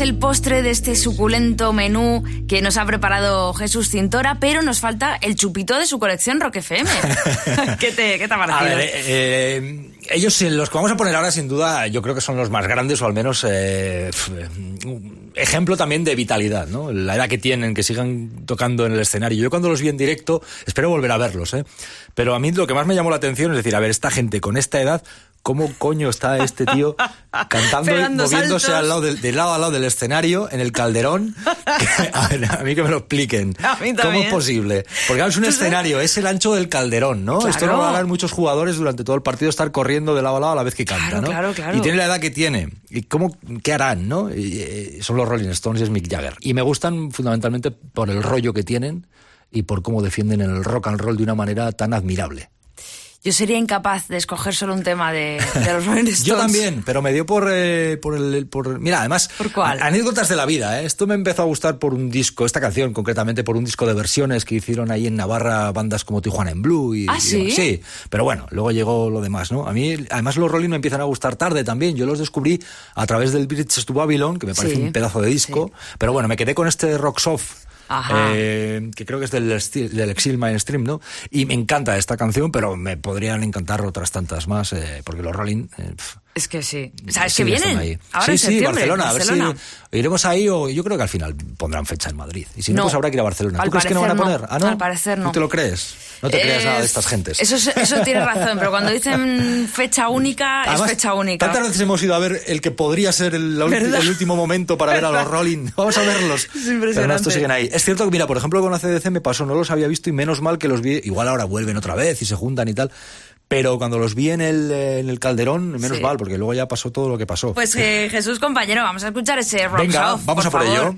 Speaker 10: el
Speaker 5: postre de este suculento menú que nos ha preparado Jesús Cintora, pero nos falta el chupito de su colección Rock FM. <laughs> ¿Qué, te, ¿Qué te ha parecido?
Speaker 6: A ver, eh, eh, ellos, eh, los que vamos a poner ahora, sin duda, yo creo que son los más grandes, o al menos eh, un ejemplo también de vitalidad, ¿no? La edad que tienen, que sigan tocando en el escenario. Yo cuando los vi en directo, espero volver a verlos, ¿eh? Pero a mí lo que más me llamó la atención es decir, a ver, esta gente con esta edad, ¿cómo coño está este tío cantando y <laughs> moviéndose al lado del, de lado a lado del escenario, en el calderón? <laughs> Que, a, ver, a mí que me lo expliquen.
Speaker 5: A mí
Speaker 6: ¿Cómo es posible? Porque claro, es un escenario, es el ancho del calderón, ¿no?
Speaker 5: Claro.
Speaker 6: Esto no lo hagan muchos jugadores durante todo el partido estar corriendo de lado a lado a la vez que canta,
Speaker 5: Claro,
Speaker 6: ¿no?
Speaker 5: claro, claro.
Speaker 6: Y tiene la edad que tiene. ¿Y cómo, qué harán, no? Y, eh, son los Rolling Stones y es Mick Jagger. Y me gustan fundamentalmente por el rollo que tienen y por cómo defienden el rock and roll de una manera tan admirable.
Speaker 5: Yo sería incapaz de escoger solo un tema de, de los <laughs> Rolling Stones.
Speaker 6: Yo también, pero me dio por, eh, por el... Por, mira, además,
Speaker 5: ¿Por cuál?
Speaker 6: anécdotas de la vida. ¿eh? Esto me empezó a gustar por un disco, esta canción concretamente, por un disco de versiones que hicieron ahí en Navarra bandas como Tijuana en Blue. Y,
Speaker 5: ¿Ah,
Speaker 6: y
Speaker 5: sí?
Speaker 6: demás. Sí, pero bueno, luego llegó lo demás, ¿no? A mí, además, los Rolling me empiezan a gustar tarde también. Yo los descubrí a través del Bridges to Babylon, que me parece
Speaker 5: Sí.
Speaker 6: un pedazo de disco. Pero bueno, me quedé con este Rock Soft. Eh, que creo que es del, del Exil Mainstream, ¿no? Y me encanta esta canción, pero me podrían encantar otras tantas más, eh, porque los Rolling, eh,
Speaker 5: Es que sí. ¿Sabes
Speaker 6: Sí,
Speaker 5: que vienen?
Speaker 6: ahí.
Speaker 5: Ahora
Speaker 6: sí,
Speaker 5: en
Speaker 6: sí,
Speaker 5: septiembre,
Speaker 6: Barcelona. A ver
Speaker 5: Barcelona.
Speaker 6: si iremos ahí o yo creo que al final pondrán fecha en Madrid. Y si no,
Speaker 5: No.
Speaker 6: pues habrá que ir a Barcelona. ¿Tú crees que no van a
Speaker 5: parecer
Speaker 6: poner?
Speaker 5: no.
Speaker 6: ¿Ah, no?
Speaker 5: Al parecer no.
Speaker 6: ¿Tú te lo crees? No te creas nada de estas gentes.
Speaker 5: Eso, es- eso tiene razón, pero cuando dicen fecha única,
Speaker 6: Además,
Speaker 5: es fecha única.
Speaker 6: Tantas veces hemos ido a ver el que podría ser el, el último momento para ver a los <laughs> Rolling. Vamos a verlos.
Speaker 5: impresionante.
Speaker 6: Pero no, estos siguen ahí. Es cierto que, mira, por ejemplo, con ACDC me pasó, no los había visto y menos mal que los vi. Igual ahora vuelven otra vez y se juntan y tal. Pero cuando los vi en el, eh, en el calderón, menos
Speaker 5: Sí.
Speaker 6: mal, porque luego ya pasó todo lo que pasó.
Speaker 5: Pues eh, Jesús, compañero, vamos a escuchar ese rock
Speaker 6: Venga, vamos a por
Speaker 5: favor.
Speaker 6: ello.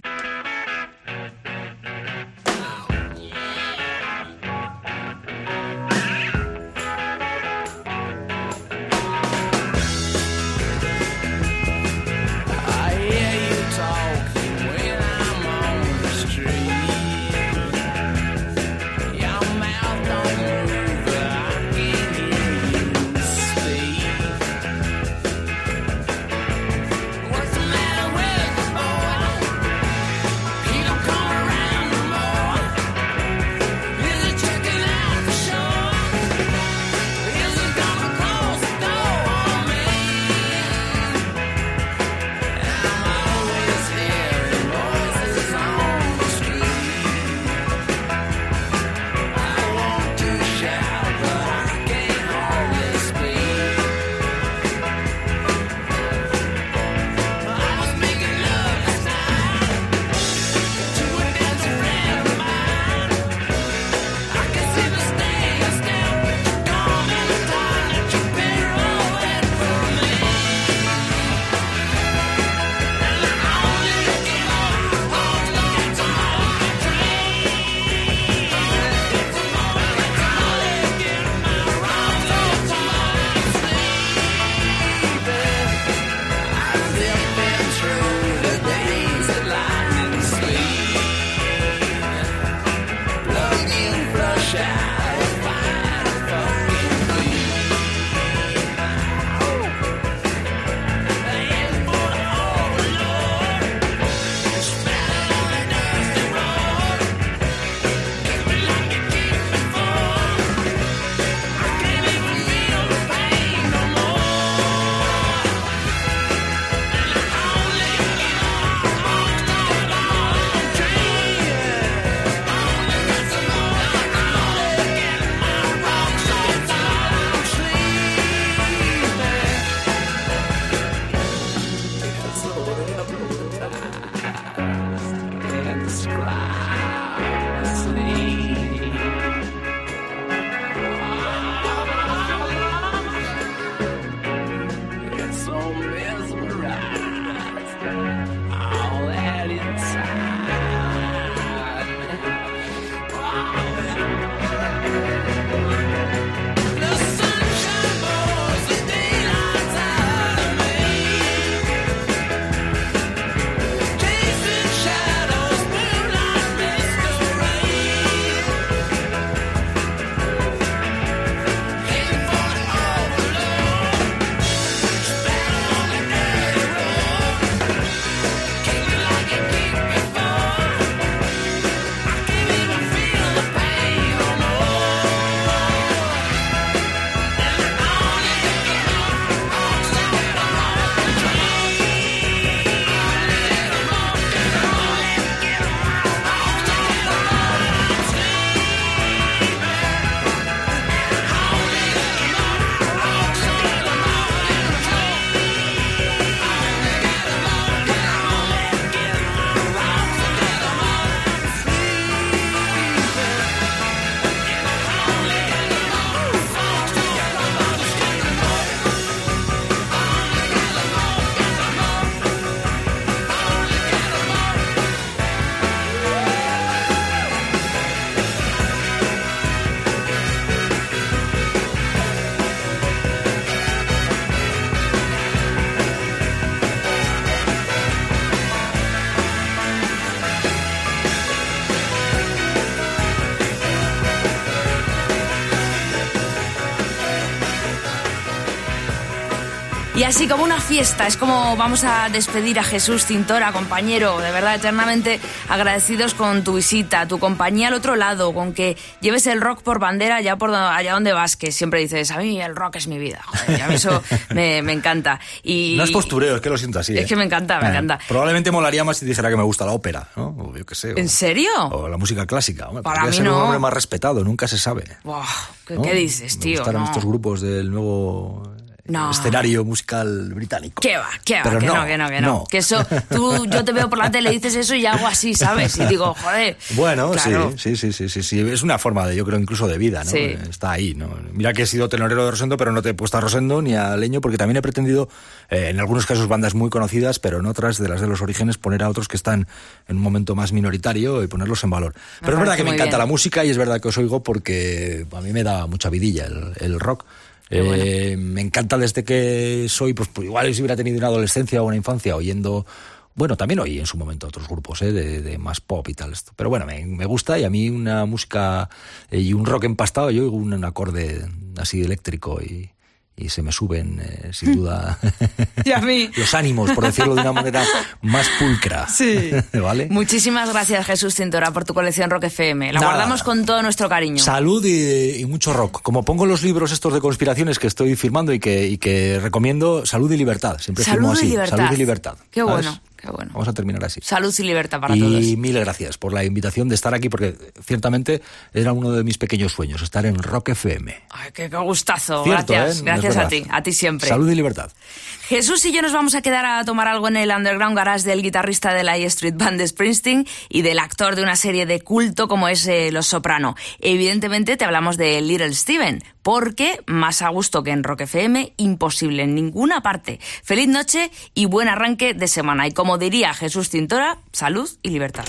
Speaker 5: Y así como una fiesta, es como vamos a despedir a Jesús Cintora, compañero, de verdad eternamente agradecidos con tu visita, tu compañía al otro lado, con que lleves el rock por bandera allá, por, allá donde vas, que siempre dices, a mí el rock es mi vida, joder, y a mí eso <laughs> me, me encanta. Y,
Speaker 6: No es postureo, es que lo siento así.
Speaker 5: Es
Speaker 6: ¿eh?
Speaker 5: que me encanta, me
Speaker 6: Eh,
Speaker 5: encanta.
Speaker 6: Probablemente molaría más si dijera que me gusta la ópera, ¿no? O yo qué sé. o-
Speaker 5: ¿En serio?
Speaker 6: O la música clásica. Hombre,
Speaker 5: Para mí
Speaker 6: ser un
Speaker 5: no.
Speaker 6: hombre más respetado, nunca se sabe.
Speaker 5: Buah, ¿qué,
Speaker 6: ¿no?
Speaker 5: qué dices,
Speaker 6: Me
Speaker 5: tío?
Speaker 6: gustaran
Speaker 5: No.
Speaker 6: estos grupos del nuevo
Speaker 5: No.
Speaker 6: escenario musical británico.
Speaker 5: ¿Qué va? ¿Qué va?
Speaker 6: Pero
Speaker 5: que no,
Speaker 6: no,
Speaker 5: que no, que no.
Speaker 6: no.
Speaker 5: Que eso, tú, yo te veo por la tele, dices eso y hago así, ¿sabes? Y digo, joder.
Speaker 6: Bueno,
Speaker 5: claro.
Speaker 6: sí, sí, sí, sí, sí. Es una forma de, yo creo, incluso de vida, ¿no?
Speaker 5: Sí.
Speaker 6: Está ahí, ¿no? Mira que he sido tenorero de Rosendo, pero no te he puesto a Rosendo ni a Leño, porque también he pretendido, eh, en algunos casos, bandas muy conocidas, pero en otras, de las de los orígenes, poner a otros que están en un momento más minoritario y ponerlos en valor. Pero es verdad que me encanta
Speaker 5: bien.
Speaker 6: la música y es verdad que os oigo porque a mí me da mucha vidilla el, el rock. Eh, me encanta desde que soy, pues, pues igual si hubiera tenido una adolescencia o una infancia oyendo, bueno, también oí en su momento otros grupos eh, de, de más pop y tal esto. Pero bueno, me, me gusta y a mí una música eh, y un rock empastado, yo oigo un acorde así eléctrico y, y se me suben, eh, sin duda, <laughs>
Speaker 5: Y a mí. <laughs>
Speaker 6: los ánimos, por decirlo de una manera más pulcra.
Speaker 5: Sí. <laughs>
Speaker 6: ¿Vale?
Speaker 5: Muchísimas gracias, Jesús Cintora, por tu colección Rock FM. La
Speaker 6: Nada.
Speaker 5: guardamos con todo nuestro cariño.
Speaker 6: Salud y, y mucho rock. Como pongo los libros estos de conspiraciones que estoy firmando y que, y que recomiendo, salud y libertad. Siempre firmo
Speaker 5: Salud y
Speaker 6: así.
Speaker 5: libertad.
Speaker 6: Salud y libertad.
Speaker 5: Qué
Speaker 6: ¿sabes?
Speaker 5: bueno, qué bueno.
Speaker 6: Vamos a terminar así.
Speaker 5: Salud y libertad para
Speaker 6: y
Speaker 5: todos.
Speaker 6: mil gracias por la invitación de estar aquí, porque ciertamente era uno de mis pequeños sueños, estar en Rock FM.
Speaker 5: Ay, qué, qué gustazo.
Speaker 6: Cierto,
Speaker 5: gracias,
Speaker 6: ¿eh?
Speaker 5: gracias
Speaker 6: Es
Speaker 5: a ti, a ti siempre.
Speaker 6: Salud y libertad.
Speaker 5: Jesús y yo nos vamos a quedar a tomar algo en el underground garage del guitarrista de la E Street Band de Springsteen y del actor de una serie de culto como es eh, Los Soprano. Evidentemente te hablamos de Little Steven, porque más a gusto que en Rock FM, imposible en ninguna parte. Feliz noche y buen arranque de semana. Y como diría Jesús Cintora, salud y libertad.